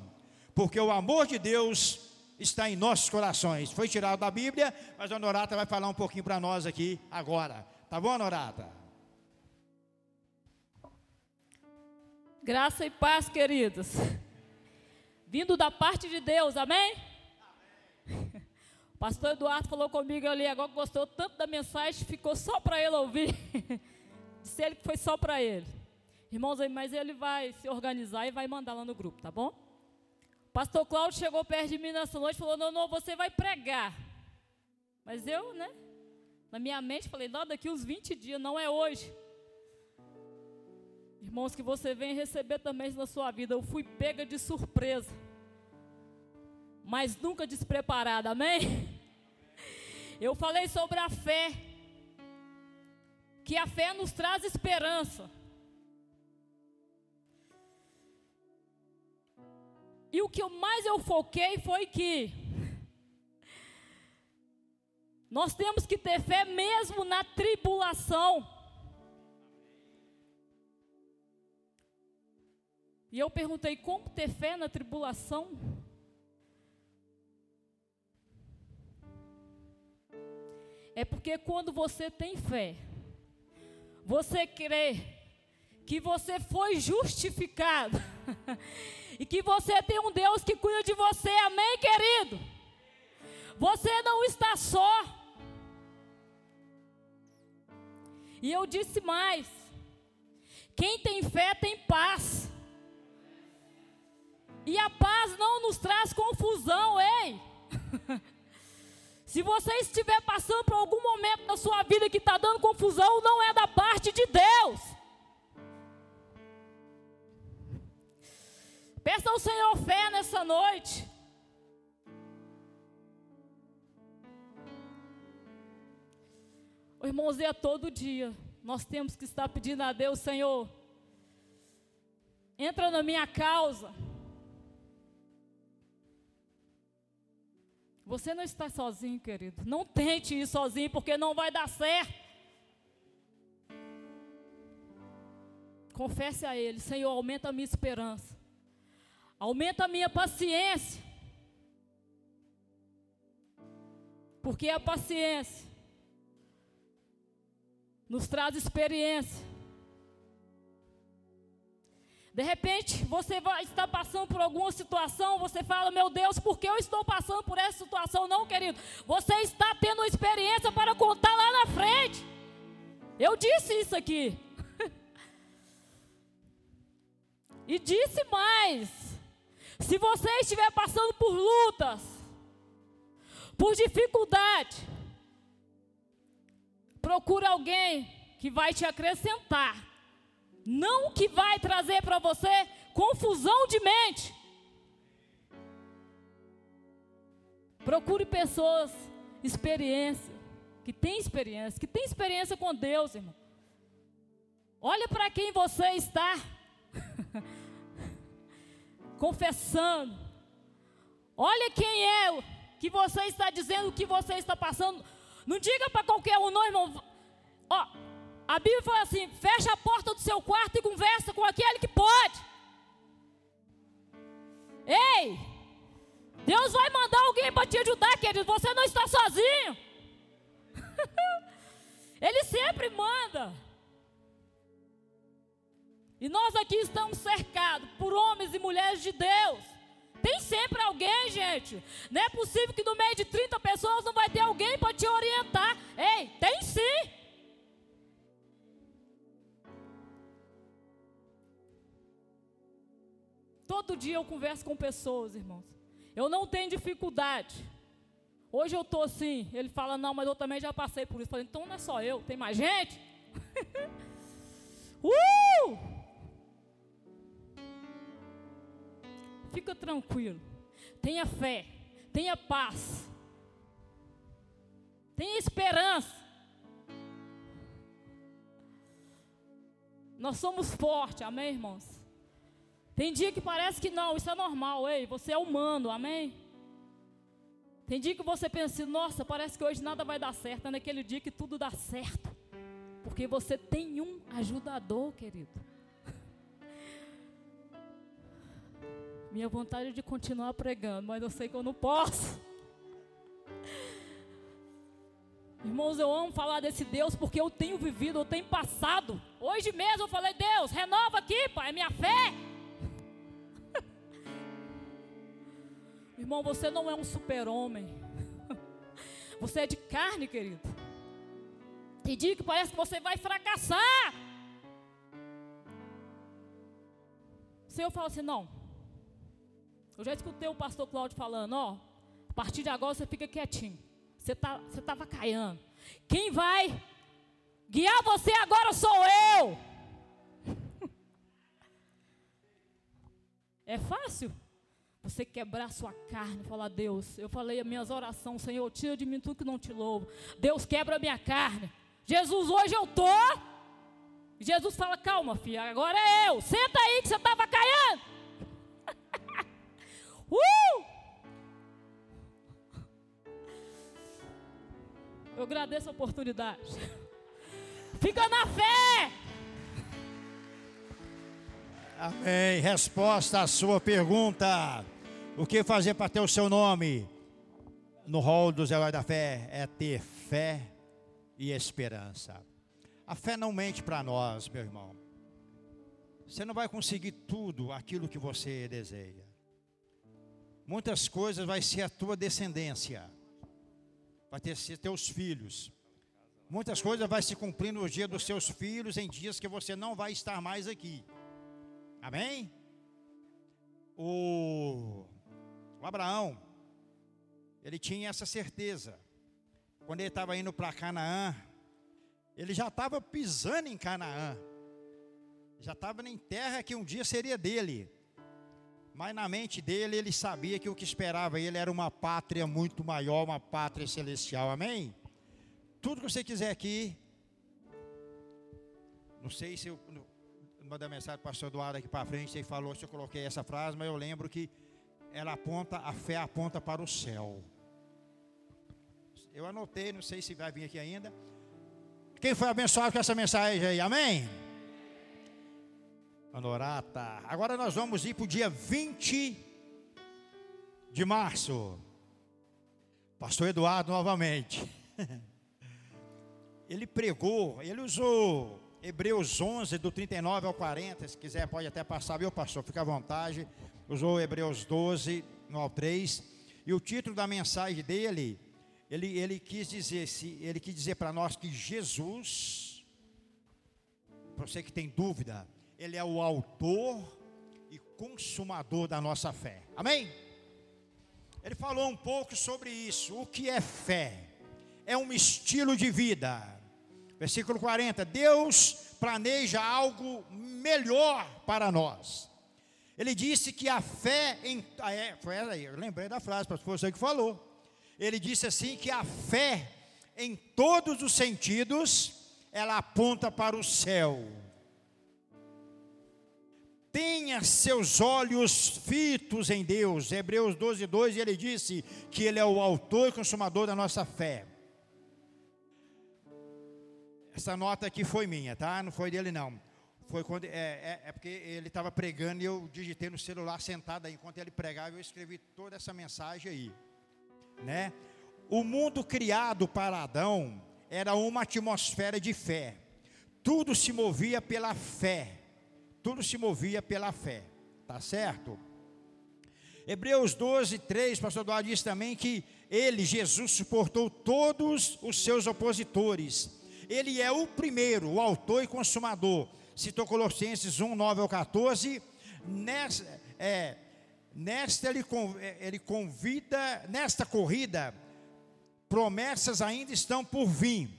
porque o amor de Deus está em nossos corações. Foi tirado da Bíblia, mas a Honorata vai falar um pouquinho para nós aqui agora. Tá bom, Honorata? Graça e paz, queridos vindo da parte de Deus, amém? amém. O pastor Eduardo falou comigo ali agora gostou tanto da mensagem, ficou só para ele ouvir. Disse ele que foi só para ele. Irmãos, mas ele vai se organizar e vai mandar lá no grupo, tá bom? O pastor Cláudio chegou perto de mim nessa noite e falou: Não, não, você vai pregar. Mas eu, né? Na minha mente, falei: Não, daqui uns 20 dias, não é hoje. Irmãos, que você vem receber também na sua vida. Eu fui pega de surpresa, mas nunca despreparada, amém? Eu falei sobre a fé, que a fé nos traz esperança. E o que mais eu foquei foi que Nós temos que ter fé mesmo na tribulação. E eu perguntei como ter fé na tribulação? É porque quando você tem fé, você crê que você foi justificado e que você tem um Deus que cuida de você, amém, querido? Você não está só. E eu disse mais: quem tem fé tem paz. E a paz não nos traz confusão, ei. Se você estiver passando por algum momento na sua vida que está dando confusão, não é da parte de Deus. Peça ao Senhor fé nessa noite. Irmãos, é todo dia. Nós temos que estar pedindo a Deus, Senhor, entra na minha causa. Você não está sozinho, querido. Não tente ir sozinho, porque não vai dar certo. Confesse a Ele: Senhor, aumenta a minha esperança, aumenta a minha paciência. Porque a paciência nos traz experiência. De repente, você vai passando por alguma situação, você fala, meu Deus, por que eu estou passando por essa situação? Não, querido, você está tendo uma experiência para contar lá na frente. Eu disse isso aqui. e disse mais: se você estiver passando por lutas, por dificuldade, procure alguém que vai te acrescentar não que vai trazer para você confusão de mente. Procure pessoas experiência, que tem experiência, que tem experiência com Deus, irmão. Olha para quem você está confessando. Olha quem é que você está dizendo que você está passando. Não diga para qualquer um, não, irmão. Ó, a Bíblia fala assim: fecha a porta do seu quarto e conversa com aquele que pode. Ei, Deus vai mandar alguém para te ajudar, querido. Você não está sozinho. Ele sempre manda. E nós aqui estamos cercados por homens e mulheres de Deus. Tem sempre alguém, gente. Não é possível que no meio de 30 pessoas não vai ter alguém para te orientar. Ei, tem sim. Todo dia eu converso com pessoas, irmãos. Eu não tenho dificuldade. Hoje eu estou assim. Ele fala, não, mas eu também já passei por isso. Eu falei, então não é só eu, tem mais gente? uh! Fica tranquilo. Tenha fé. Tenha paz. Tenha esperança. Nós somos fortes, amém, irmãos? Tem dia que parece que não, isso é normal, ei, você é humano, amém? Tem dia que você pensa, assim, nossa, parece que hoje nada vai dar certo, é naquele dia que tudo dá certo. Porque você tem um ajudador, querido. Minha vontade é de continuar pregando, mas eu sei que eu não posso. Irmãos, eu amo falar desse Deus porque eu tenho vivido, eu tenho passado. Hoje mesmo eu falei, Deus, renova aqui, Pai, minha fé. Irmão, você não é um super-homem. Você é de carne, querido. Tem dia que parece que você vai fracassar. O Senhor fala assim: não. Eu já escutei o pastor Cláudio falando: ó, a partir de agora você fica quietinho. Você tá, você estava caindo. Quem vai guiar você agora sou eu. É fácil? Você quebrar sua carne, falar, Deus, eu falei as minhas orações, Senhor, tira de mim tudo que não te louvo. Deus quebra a minha carne. Jesus, hoje eu tô. Jesus fala, calma, filha, agora é eu. Senta aí que você estava caindo. uh! Eu agradeço a oportunidade. Fica na fé! Amém. Resposta à sua pergunta. O que fazer para ter o seu nome no rol dos heróis da fé? É ter fé e esperança. A fé não mente para nós, meu irmão. Você não vai conseguir tudo aquilo que você deseja. Muitas coisas vai ser a tua descendência. Vai ter ser teus filhos. Muitas coisas vai se cumprir no dia dos seus filhos, em dias que você não vai estar mais aqui. Amém? O, o Abraão, ele tinha essa certeza. Quando ele estava indo para Canaã, ele já estava pisando em Canaã. Já estava em terra que um dia seria dele. Mas na mente dele, ele sabia que o que esperava ele era uma pátria muito maior, uma pátria celestial. Amém? Tudo que você quiser aqui. Não sei se eu mandar mensagem para o pastor Eduardo aqui para frente, ele falou, se eu coloquei essa frase, mas eu lembro que ela aponta, a fé aponta para o céu. Eu anotei, não sei se vai vir aqui ainda. Quem foi abençoado com essa mensagem aí? Amém? Anorata. Agora nós vamos ir para o dia 20 de março. Pastor Eduardo novamente. Ele pregou, ele usou Hebreus 11, do 39 ao 40, se quiser pode até passar, viu pastor, fica à vontade. Usou Hebreus 12, no ao 3. E o título da mensagem dele, ele, ele quis dizer, ele quis dizer para nós que Jesus, para você que tem dúvida, ele é o autor e consumador da nossa fé. Amém? Ele falou um pouco sobre isso. O que é fé? É um estilo de vida Versículo 40: Deus planeja algo melhor para nós. Ele disse que a fé em. Ah, é, foi essa aí, eu lembrei da frase, foi você que falou. Ele disse assim: que a fé, em todos os sentidos, ela aponta para o céu. Tenha seus olhos fitos em Deus. Hebreus 12, 2, ele disse que Ele é o autor e consumador da nossa fé. Essa nota aqui foi minha, tá? Não foi dele não. Foi quando é, é, é porque ele estava pregando e eu digitei no celular sentado aí enquanto ele pregava eu escrevi toda essa mensagem aí, né? O mundo criado para Adão era uma atmosfera de fé. Tudo se movia pela fé. Tudo se movia pela fé. Tá certo? Hebreus 12, 3, pastor Eduardo diz também que ele, Jesus, suportou todos os seus opositores ele é o primeiro, o autor e consumador. Citou Colossenses 1, 9 ao 14. Nesta, é, nesta ele, é, ele convida, nesta corrida, promessas ainda estão por vir.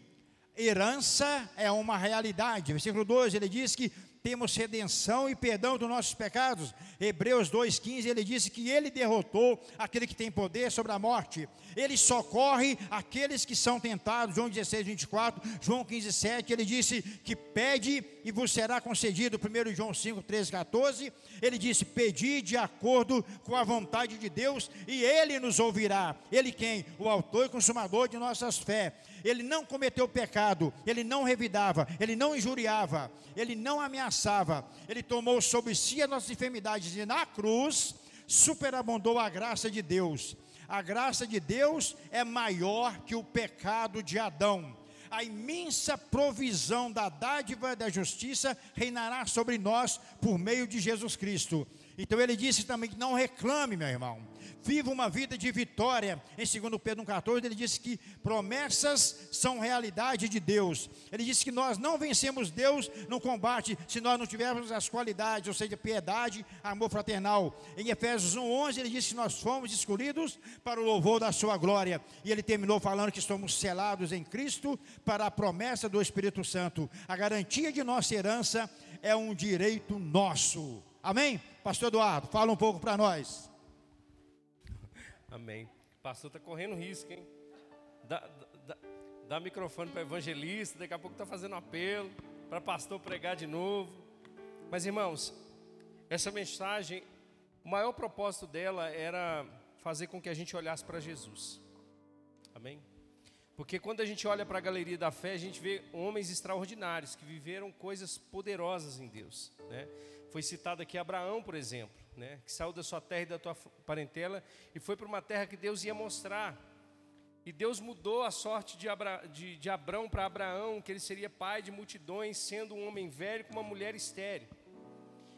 Herança é uma realidade. Versículo 2, ele diz que temos redenção e perdão dos nossos pecados. Hebreus 2,15, ele disse que ele derrotou aquele que tem poder sobre a morte. Ele socorre aqueles que são tentados. João 16, 24, João 15, 7, ele disse que pede e vos será concedido. 1 João 5, 13, 14, ele disse: Pedi de acordo com a vontade de Deus, e ele nos ouvirá. Ele quem? O autor e consumador de nossas fé ele não cometeu pecado, ele não revidava, ele não injuriava, ele não ameaçava, ele tomou sobre si as nossas enfermidades e na cruz superabundou a graça de Deus. A graça de Deus é maior que o pecado de Adão. A imensa provisão da dádiva da justiça reinará sobre nós por meio de Jesus Cristo. Então ele disse também que não reclame, meu irmão viva uma vida de vitória. Em 2 Pedro 1,14, ele diz que promessas são realidade de Deus. Ele disse que nós não vencemos Deus no combate se nós não tivermos as qualidades, ou seja, piedade, amor fraternal. Em Efésios 1,11, ele disse que nós fomos escolhidos para o louvor da sua glória. E ele terminou falando que somos selados em Cristo para a promessa do Espírito Santo. A garantia de nossa herança é um direito nosso. Amém? Pastor Eduardo, fala um pouco para nós. Amém. Pastor está correndo risco, hein? Dá, dá, dá microfone para evangelista, daqui a pouco está fazendo apelo para pastor pregar de novo. Mas irmãos, essa mensagem, o maior propósito dela era fazer com que a gente olhasse para Jesus. Amém? Porque quando a gente olha para a galeria da fé, a gente vê homens extraordinários que viveram coisas poderosas em Deus. Né? Foi citado aqui Abraão, por exemplo, né? que saiu da sua terra e da tua parentela e foi para uma terra que Deus ia mostrar. E Deus mudou a sorte de, Abra, de, de Abrão para Abraão, que ele seria pai de multidões, sendo um homem velho com uma mulher estéril.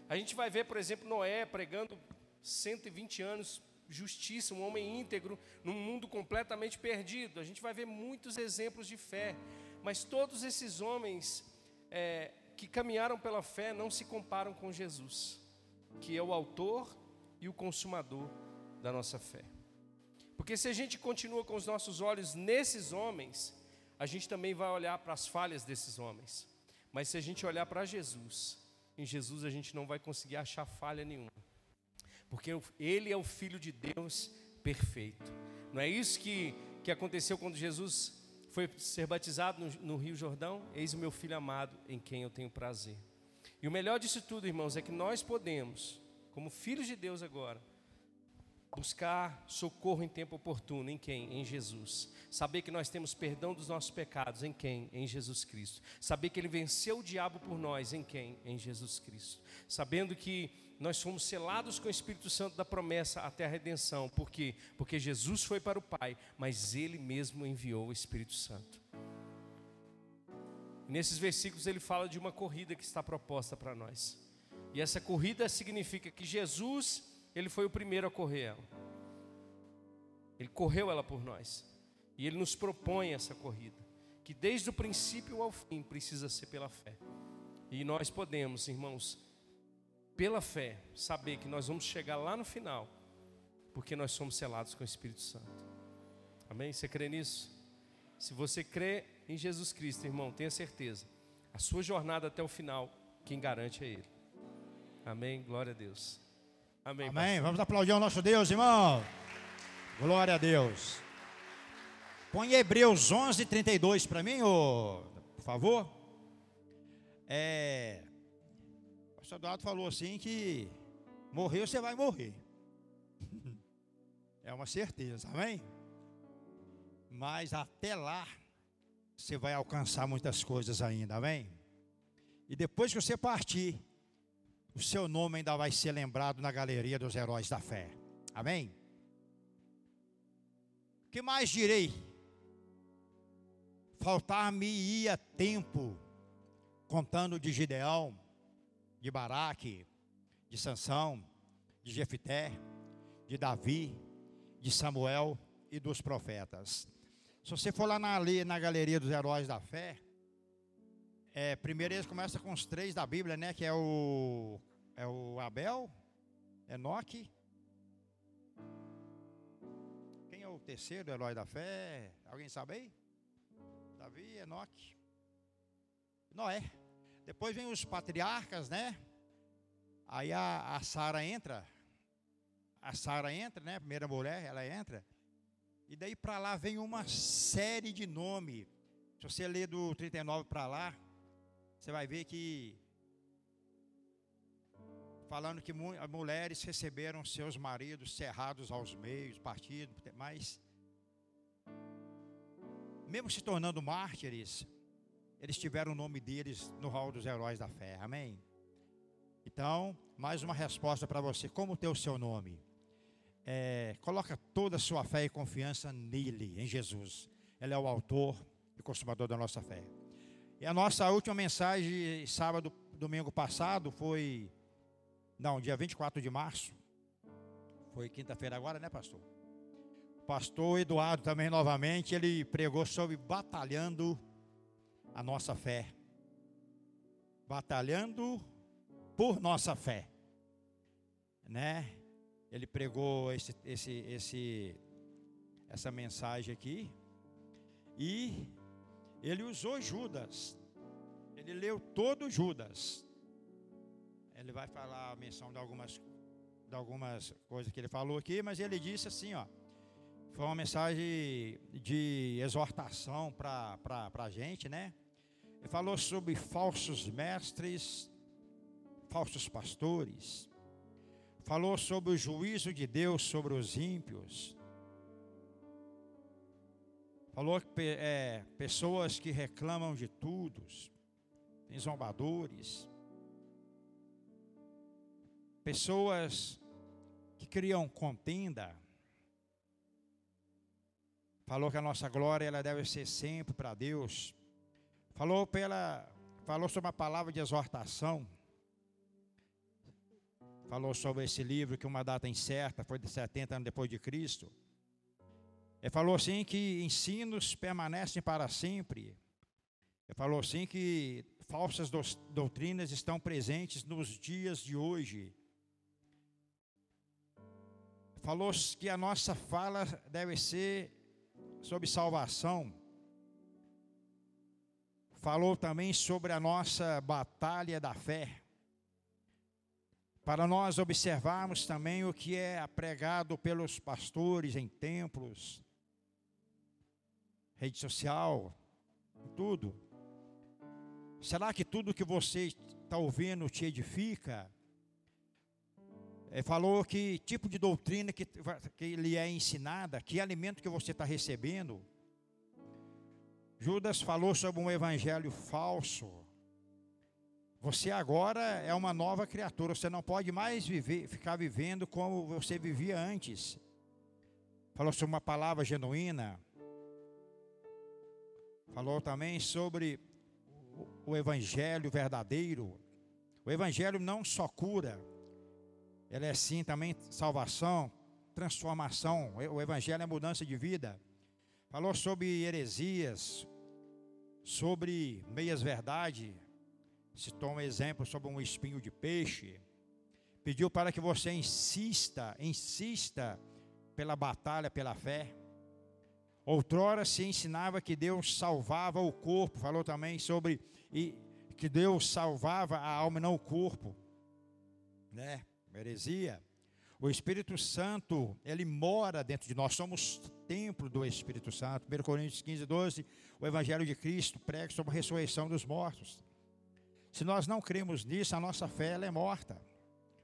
A gente vai ver, por exemplo, Noé pregando 120 anos justiça, um homem íntegro, num mundo completamente perdido. A gente vai ver muitos exemplos de fé, mas todos esses homens é, que caminharam pela fé não se comparam com Jesus, que é o autor e o consumador da nossa fé. Porque se a gente continua com os nossos olhos nesses homens, a gente também vai olhar para as falhas desses homens. Mas se a gente olhar para Jesus, em Jesus a gente não vai conseguir achar falha nenhuma porque ele é o Filho de Deus perfeito. Não é isso que, que aconteceu quando Jesus foi ser batizado no, no Rio Jordão? Eis o meu filho amado, em quem eu tenho prazer. E o melhor disso tudo, irmãos, é que nós podemos, como filhos de Deus agora, buscar socorro em tempo oportuno em quem? Em Jesus. Saber que nós temos perdão dos nossos pecados em quem? Em Jesus Cristo. Saber que ele venceu o diabo por nós em quem? Em Jesus Cristo. Sabendo que nós fomos selados com o Espírito Santo da promessa até a redenção. Por quê? Porque Jesus foi para o Pai, mas Ele mesmo enviou o Espírito Santo. Nesses versículos ele fala de uma corrida que está proposta para nós. E essa corrida significa que Jesus, ele foi o primeiro a correr ela. Ele correu ela por nós. E ele nos propõe essa corrida, que desde o princípio ao fim precisa ser pela fé. E nós podemos, irmãos, pela fé, saber que nós vamos chegar lá no final, porque nós somos selados com o Espírito Santo. Amém? Você crê nisso? Se você crê em Jesus Cristo, irmão, tenha certeza, a sua jornada até o final, quem garante é Ele. Amém? Glória a Deus. Amém. Amém. Pastor. Vamos aplaudir o nosso Deus, irmão. Glória a Deus. Põe Hebreus 11, 32 para mim, ô, por favor. É, pastor Eduardo falou assim que morreu, você vai morrer. É uma certeza, amém? Mas até lá, você vai alcançar muitas coisas ainda, amém? E depois que você partir, o seu nome ainda vai ser lembrado na galeria dos heróis da fé, amém? O que mais direi? Faltar-me-ia tempo contando de Gideão, de Baraque, de Sansão, de Jefité, de Davi, de Samuel e dos profetas. Se você for lá na, na galeria dos heróis da fé, é, primeiro eles começam com os três da Bíblia, né? Que é o, é o Abel, Enoque. Quem é o terceiro herói da fé? Alguém sabe aí? Davi, Enoque. Noé. Depois vem os patriarcas, né? Aí a, a Sara entra. A Sara entra, né? Primeira mulher, ela entra. E daí para lá vem uma série de nomes. Se você ler do 39 para lá, você vai ver que falando que mulheres receberam seus maridos cerrados aos meios, partidos, mas mesmo se tornando mártires, eles tiveram o nome deles no hall dos heróis da fé. Amém? Então, mais uma resposta para você. Como ter o seu nome? É, coloca toda a sua fé e confiança nele, em Jesus. Ele é o autor e consumador da nossa fé. E a nossa última mensagem, sábado, domingo passado, foi. Não, dia 24 de março. Foi quinta-feira agora, né, pastor? Pastor Eduardo também novamente, ele pregou sobre batalhando a nossa fé. Batalhando por nossa fé. Né? Ele pregou esse, esse, esse, essa mensagem aqui. E ele usou Judas. Ele leu todo Judas. Ele vai falar a menção de algumas, de algumas coisas que ele falou aqui, mas ele disse assim, ó. Foi uma mensagem de exortação para a gente, né? Ele falou sobre falsos mestres, falsos pastores. Falou sobre o juízo de Deus sobre os ímpios. Falou que é, pessoas que reclamam de tudo, tem zombadores, pessoas que criam contenda. Falou que a nossa glória ela deve ser sempre para Deus. Falou pela falou sobre a palavra de exortação. Falou sobre esse livro que uma data incerta foi de 70 anos depois de Cristo. Ele falou assim que ensinos permanecem para sempre. Ele falou assim que falsas doutrinas estão presentes nos dias de hoje. Falou que a nossa fala deve ser sobre salvação. Falou também sobre a nossa batalha da fé. Para nós observarmos também o que é pregado pelos pastores em templos, rede social, tudo. Será que tudo que você está ouvindo te edifica? É, falou que tipo de doutrina que, que lhe é ensinada, que alimento que você está recebendo. Judas falou sobre um evangelho falso. Você agora é uma nova criatura, você não pode mais viver, ficar vivendo como você vivia antes. Falou sobre uma palavra genuína. Falou também sobre o evangelho verdadeiro. O evangelho não só cura, ele é sim também salvação, transformação. O evangelho é mudança de vida. Falou sobre heresias, sobre meias verdade. Citou um exemplo sobre um espinho de peixe. Pediu para que você insista, insista pela batalha pela fé. Outrora se ensinava que Deus salvava o corpo, falou também sobre e, que Deus salvava a alma e não o corpo, né? Heresia. O Espírito Santo, ele mora dentro de nós, somos templo do Espírito Santo. 1 Coríntios 15, 12, o Evangelho de Cristo prega sobre a ressurreição dos mortos. Se nós não cremos nisso, a nossa fé é morta.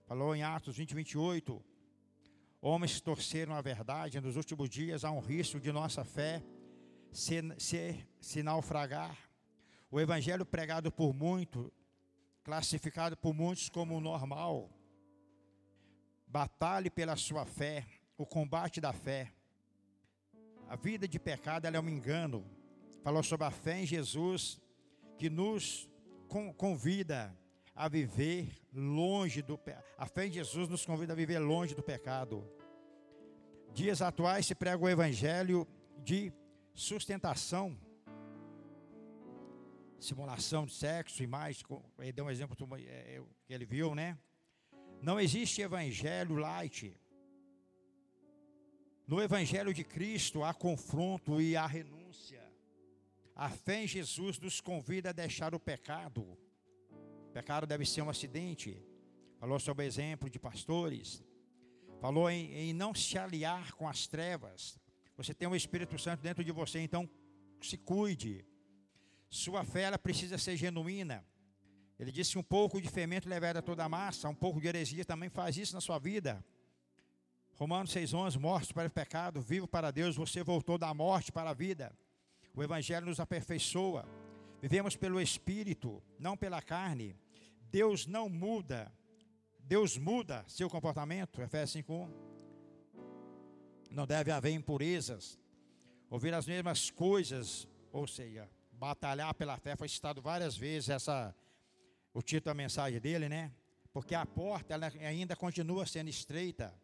Falou em Atos 20, 28. Homens torceram a verdade, nos últimos dias há um risco de nossa fé se, se, se naufragar. O evangelho pregado por muitos, classificado por muitos como normal. Batalhe pela sua fé, o combate da fé. A vida de pecado é um engano. Falou sobre a fé em Jesus, que nos convida a viver longe do pecado. A fé em Jesus nos convida a viver longe do pecado. Dias atuais se prega o evangelho de sustentação, simulação de sexo, imagem, ele deu um exemplo é, que ele viu, né? Não existe evangelho light. No evangelho de Cristo há confronto e há renúncia. A fé em Jesus nos convida a deixar o pecado pecado deve ser um acidente. Falou sobre exemplo de pastores. Falou em, em não se aliar com as trevas. Você tem o Espírito Santo dentro de você, então se cuide. Sua fé ela precisa ser genuína. Ele disse: um pouco de fermento levada toda a massa, um pouco de heresia também faz isso na sua vida. Romanos 6,11: Mortos para o pecado, vivo para Deus, você voltou da morte para a vida. O Evangelho nos aperfeiçoa. Vivemos pelo Espírito, não pela carne. Deus não muda. Deus muda seu comportamento, Efésios 5:1. Não deve haver impurezas. Ouvir as mesmas coisas, ou seja, batalhar pela fé foi citado várias vezes essa o título da mensagem dele, né? Porque a porta ela ainda continua sendo estreita.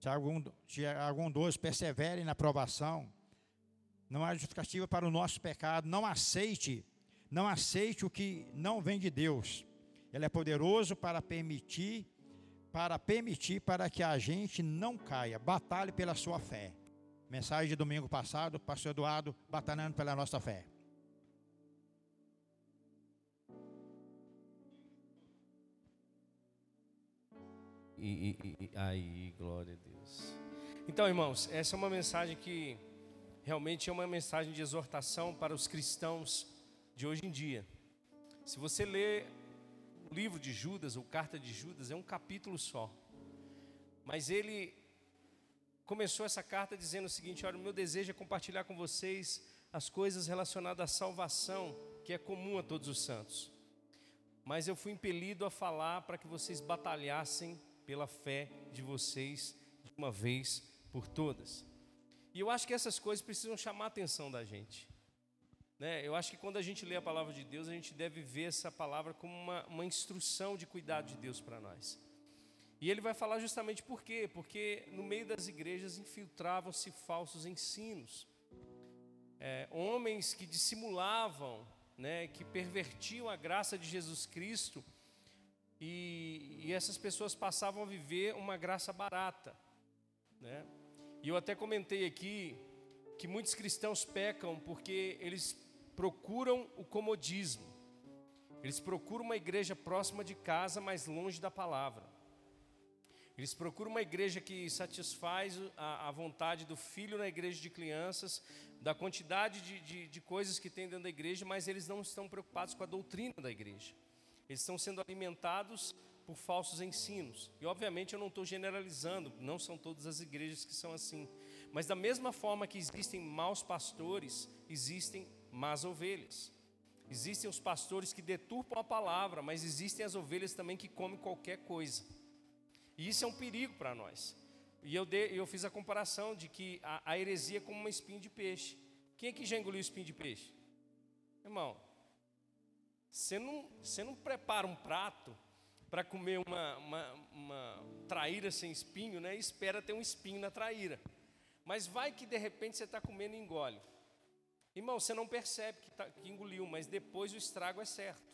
Se algum, se algum dos persevere na provação, não há justificativa para o nosso pecado. Não aceite, não aceite o que não vem de Deus. Ele é poderoso para permitir, para permitir para que a gente não caia. Batalhe pela sua fé. Mensagem de domingo passado, pastor Eduardo, batalhando pela nossa fé. E, e, e, aí, glória a Deus. Então, irmãos, essa é uma mensagem que realmente é uma mensagem de exortação para os cristãos de hoje em dia. Se você ler o livro de Judas, ou carta de Judas, é um capítulo só. Mas ele começou essa carta dizendo o seguinte: olha, o meu desejo é compartilhar com vocês as coisas relacionadas à salvação, que é comum a todos os santos. Mas eu fui impelido a falar para que vocês batalhassem pela fé de vocês de uma vez por todas. E eu acho que essas coisas precisam chamar a atenção da gente. Né? Eu acho que quando a gente lê a palavra de Deus, a gente deve ver essa palavra como uma, uma instrução de cuidado de Deus para nós. E ele vai falar justamente por quê? Porque no meio das igrejas infiltravam-se falsos ensinos. É, homens que dissimulavam, né, que pervertiam a graça de Jesus Cristo, e, e essas pessoas passavam a viver uma graça barata. Né? E eu até comentei aqui que muitos cristãos pecam porque eles procuram o comodismo. Eles procuram uma igreja próxima de casa, mas longe da palavra. Eles procuram uma igreja que satisfaz a, a vontade do filho na igreja de crianças, da quantidade de, de, de coisas que tem dentro da igreja, mas eles não estão preocupados com a doutrina da igreja. Eles estão sendo alimentados por falsos ensinos. E obviamente eu não estou generalizando, não são todas as igrejas que são assim. Mas da mesma forma que existem maus pastores, existem más ovelhas. Existem os pastores que deturpam a palavra, mas existem as ovelhas também que comem qualquer coisa. E isso é um perigo para nós. E eu, de, eu fiz a comparação de que a, a heresia é como uma espinha de peixe. Quem é que já engoliu espinho de peixe? Irmão, você não, você não prepara um prato para comer uma, uma, uma traíra sem espinho, né? Espera ter um espinho na traíra. Mas vai que de repente você está comendo e engole. Irmão, você não percebe que, tá, que engoliu, mas depois o estrago é certo.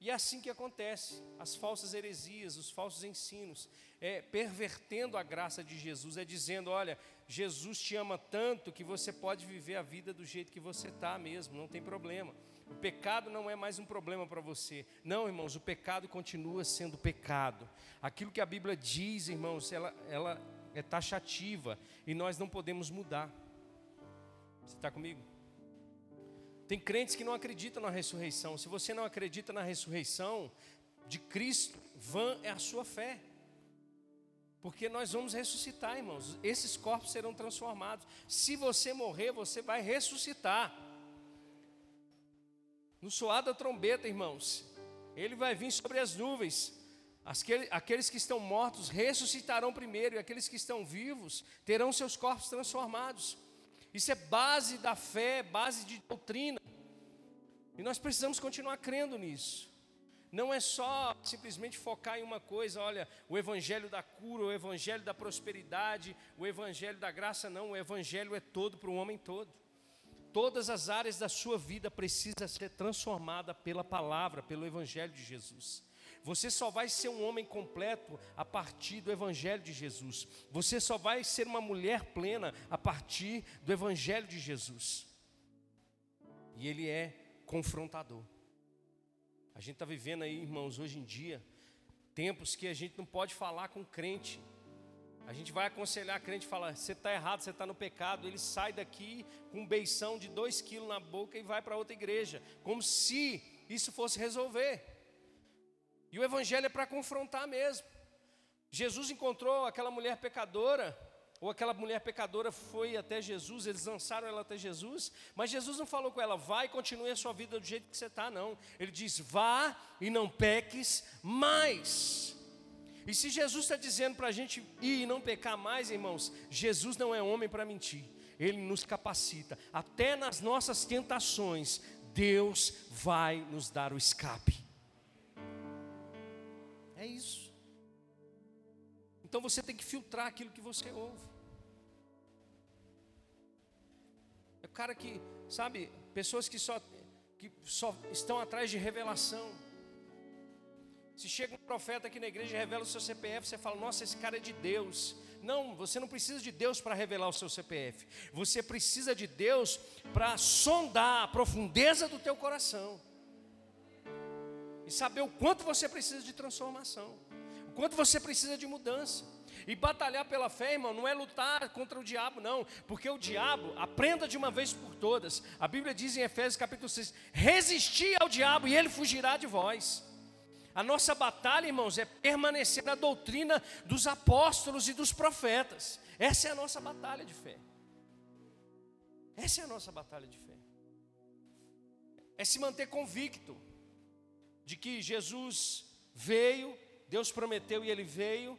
E é assim que acontece, as falsas heresias, os falsos ensinos, é pervertendo a graça de Jesus, é dizendo: olha, Jesus te ama tanto que você pode viver a vida do jeito que você está mesmo, não tem problema. O pecado não é mais um problema para você. Não, irmãos, o pecado continua sendo pecado. Aquilo que a Bíblia diz, irmãos, ela, ela é taxativa e nós não podemos mudar. Você está comigo? Tem crentes que não acreditam na ressurreição. Se você não acredita na ressurreição de Cristo, vã é a sua fé. Porque nós vamos ressuscitar, irmãos. Esses corpos serão transformados. Se você morrer, você vai ressuscitar. No soar da trombeta, irmãos, ele vai vir sobre as nuvens. Aqueles que estão mortos ressuscitarão primeiro, e aqueles que estão vivos terão seus corpos transformados. Isso é base da fé, base de doutrina. E nós precisamos continuar crendo nisso. Não é só simplesmente focar em uma coisa, olha, o evangelho da cura, o evangelho da prosperidade, o evangelho da graça, não, o evangelho é todo para o homem todo. Todas as áreas da sua vida precisam ser transformadas pela palavra, pelo evangelho de Jesus. Você só vai ser um homem completo a partir do Evangelho de Jesus. Você só vai ser uma mulher plena a partir do Evangelho de Jesus. E ele é confrontador. A gente está vivendo aí, irmãos, hoje em dia, tempos que a gente não pode falar com crente. A gente vai aconselhar a crente e falar: você está errado, você está no pecado. Ele sai daqui com um beição de dois quilos na boca e vai para outra igreja, como se isso fosse resolver. E o evangelho é para confrontar mesmo. Jesus encontrou aquela mulher pecadora, ou aquela mulher pecadora foi até Jesus, eles lançaram ela até Jesus, mas Jesus não falou com ela, vai e continue a sua vida do jeito que você está, não. Ele diz, vá e não peques mais. E se Jesus está dizendo para a gente ir e não pecar mais, irmãos, Jesus não é homem para mentir, ele nos capacita, até nas nossas tentações, Deus vai nos dar o escape. É isso. Então você tem que filtrar aquilo que você ouve. É o cara que, sabe, pessoas que só, que só estão atrás de revelação. Chega um profeta aqui na igreja e revela o seu CPF, você fala, nossa, esse cara é de Deus. Não, você não precisa de Deus para revelar o seu CPF. Você precisa de Deus para sondar a profundeza do teu coração e saber o quanto você precisa de transformação, o quanto você precisa de mudança. E batalhar pela fé, irmão, não é lutar contra o diabo, não, porque o diabo, aprenda de uma vez por todas. A Bíblia diz em Efésios capítulo 6: resistir ao diabo e ele fugirá de vós. A nossa batalha, irmãos, é permanecer na doutrina dos apóstolos e dos profetas. Essa é a nossa batalha de fé. Essa é a nossa batalha de fé. É se manter convicto de que Jesus veio, Deus prometeu e ele veio,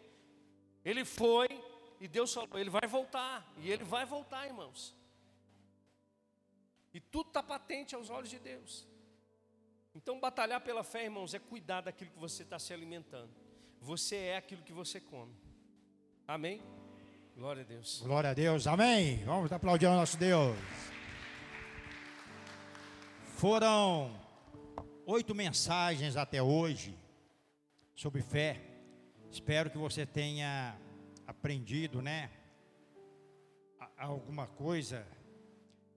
ele foi e Deus falou, ele vai voltar, e ele vai voltar, irmãos. E tudo está patente aos olhos de Deus. Então, batalhar pela fé, irmãos, é cuidar daquilo que você está se alimentando. Você é aquilo que você come. Amém? Glória a Deus. Glória a Deus, amém. Vamos aplaudir ao nosso Deus. Foram oito mensagens até hoje sobre fé. Espero que você tenha aprendido, né? Alguma coisa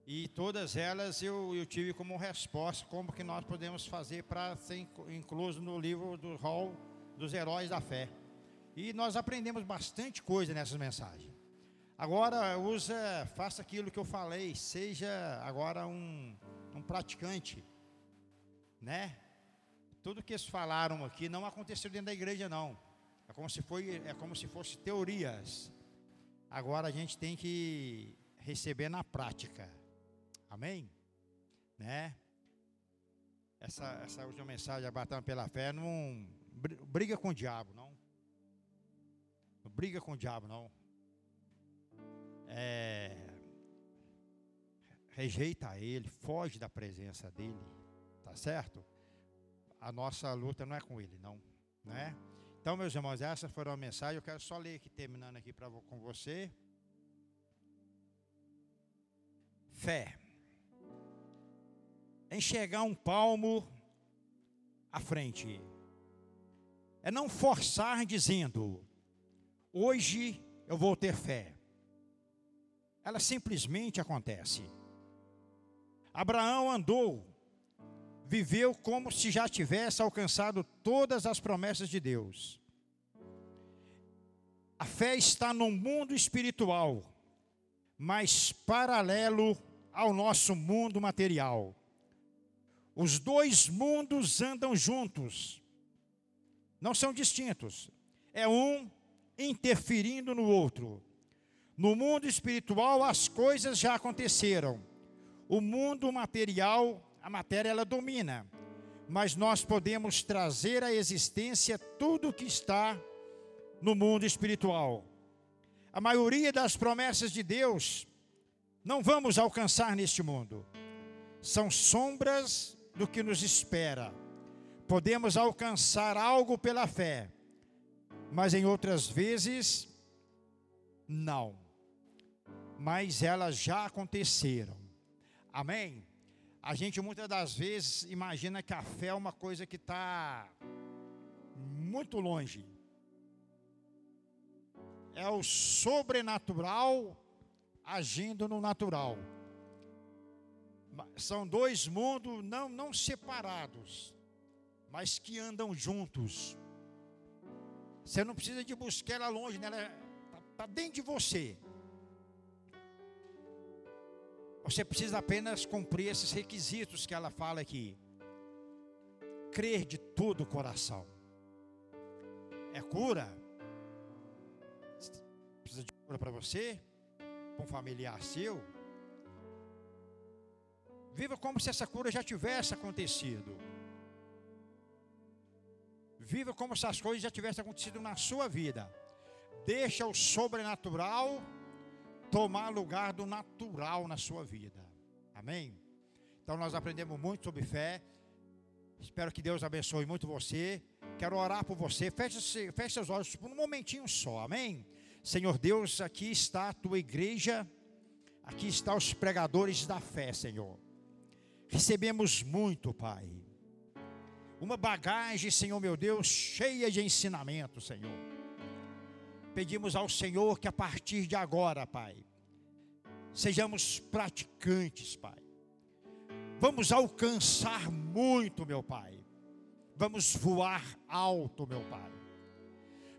e todas elas eu, eu tive como resposta como que nós podemos fazer para ser incluso no livro do hall dos heróis da fé. E nós aprendemos bastante coisa nessas mensagens. Agora usa, faça aquilo que eu falei, seja agora um, um praticante, né? Tudo que eles falaram aqui não aconteceu dentro da igreja não. É como se foi, é como se fosse teorias. Agora a gente tem que receber na prática. Amém? Né? Essa, essa última mensagem, abatendo pela fé, não briga com o diabo, não. Não briga com o diabo, não. É, rejeita ele, foge da presença dele, tá certo? A nossa luta não é com ele, não, né? Então, meus irmãos, essa foi a mensagem. Eu quero só ler aqui, terminando aqui pra, com você. Fé enxergar um palmo à frente. É não forçar dizendo, hoje eu vou ter fé. Ela simplesmente acontece. Abraão andou, viveu como se já tivesse alcançado todas as promessas de Deus. A fé está no mundo espiritual, mas paralelo ao nosso mundo material. Os dois mundos andam juntos, não são distintos. É um interferindo no outro. No mundo espiritual, as coisas já aconteceram. O mundo material, a matéria, ela domina. Mas nós podemos trazer à existência tudo que está no mundo espiritual. A maioria das promessas de Deus não vamos alcançar neste mundo. São sombras do que nos espera. Podemos alcançar algo pela fé, mas em outras vezes, não. Mas elas já aconteceram. Amém? A gente muitas das vezes imagina que a fé é uma coisa que está muito longe. É o sobrenatural agindo no natural são dois mundos não, não separados, mas que andam juntos. Você não precisa de buscar ela longe, né? ela está tá dentro de você. Você precisa apenas cumprir esses requisitos que ela fala aqui. Crer de todo o coração. É cura. Precisa de cura para você? Para um familiar seu? Viva como se essa cura já tivesse acontecido. Viva como se as coisas já tivessem acontecido na sua vida. Deixa o sobrenatural tomar lugar do natural na sua vida. Amém? Então nós aprendemos muito sobre fé. Espero que Deus abençoe muito você. Quero orar por você. Feche, feche seus olhos por um momentinho só. Amém? Senhor Deus, aqui está a tua igreja. Aqui estão os pregadores da fé, Senhor. Recebemos muito, Pai. Uma bagagem, Senhor meu Deus, cheia de ensinamento, Senhor. Pedimos ao Senhor que a partir de agora, Pai, sejamos praticantes, Pai. Vamos alcançar muito, meu Pai. Vamos voar alto, meu Pai.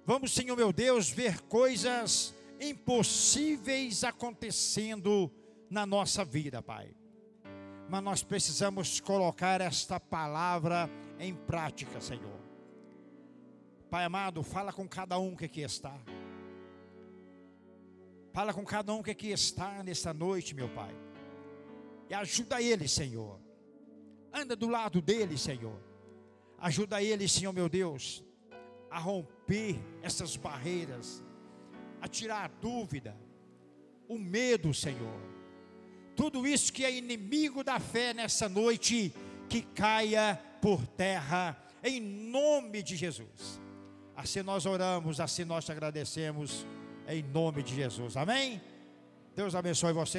Vamos, Senhor meu Deus, ver coisas impossíveis acontecendo na nossa vida, Pai mas nós precisamos colocar esta palavra em prática, Senhor. Pai amado, fala com cada um que aqui está. Fala com cada um que aqui está nessa noite, meu Pai. E ajuda ele, Senhor. Anda do lado dele, Senhor. Ajuda ele, Senhor meu Deus, a romper essas barreiras, a tirar a dúvida, o medo, Senhor. Tudo isso que é inimigo da fé nessa noite, que caia por terra, em nome de Jesus. Assim nós oramos, assim nós te agradecemos, em nome de Jesus. Amém? Deus abençoe vocês.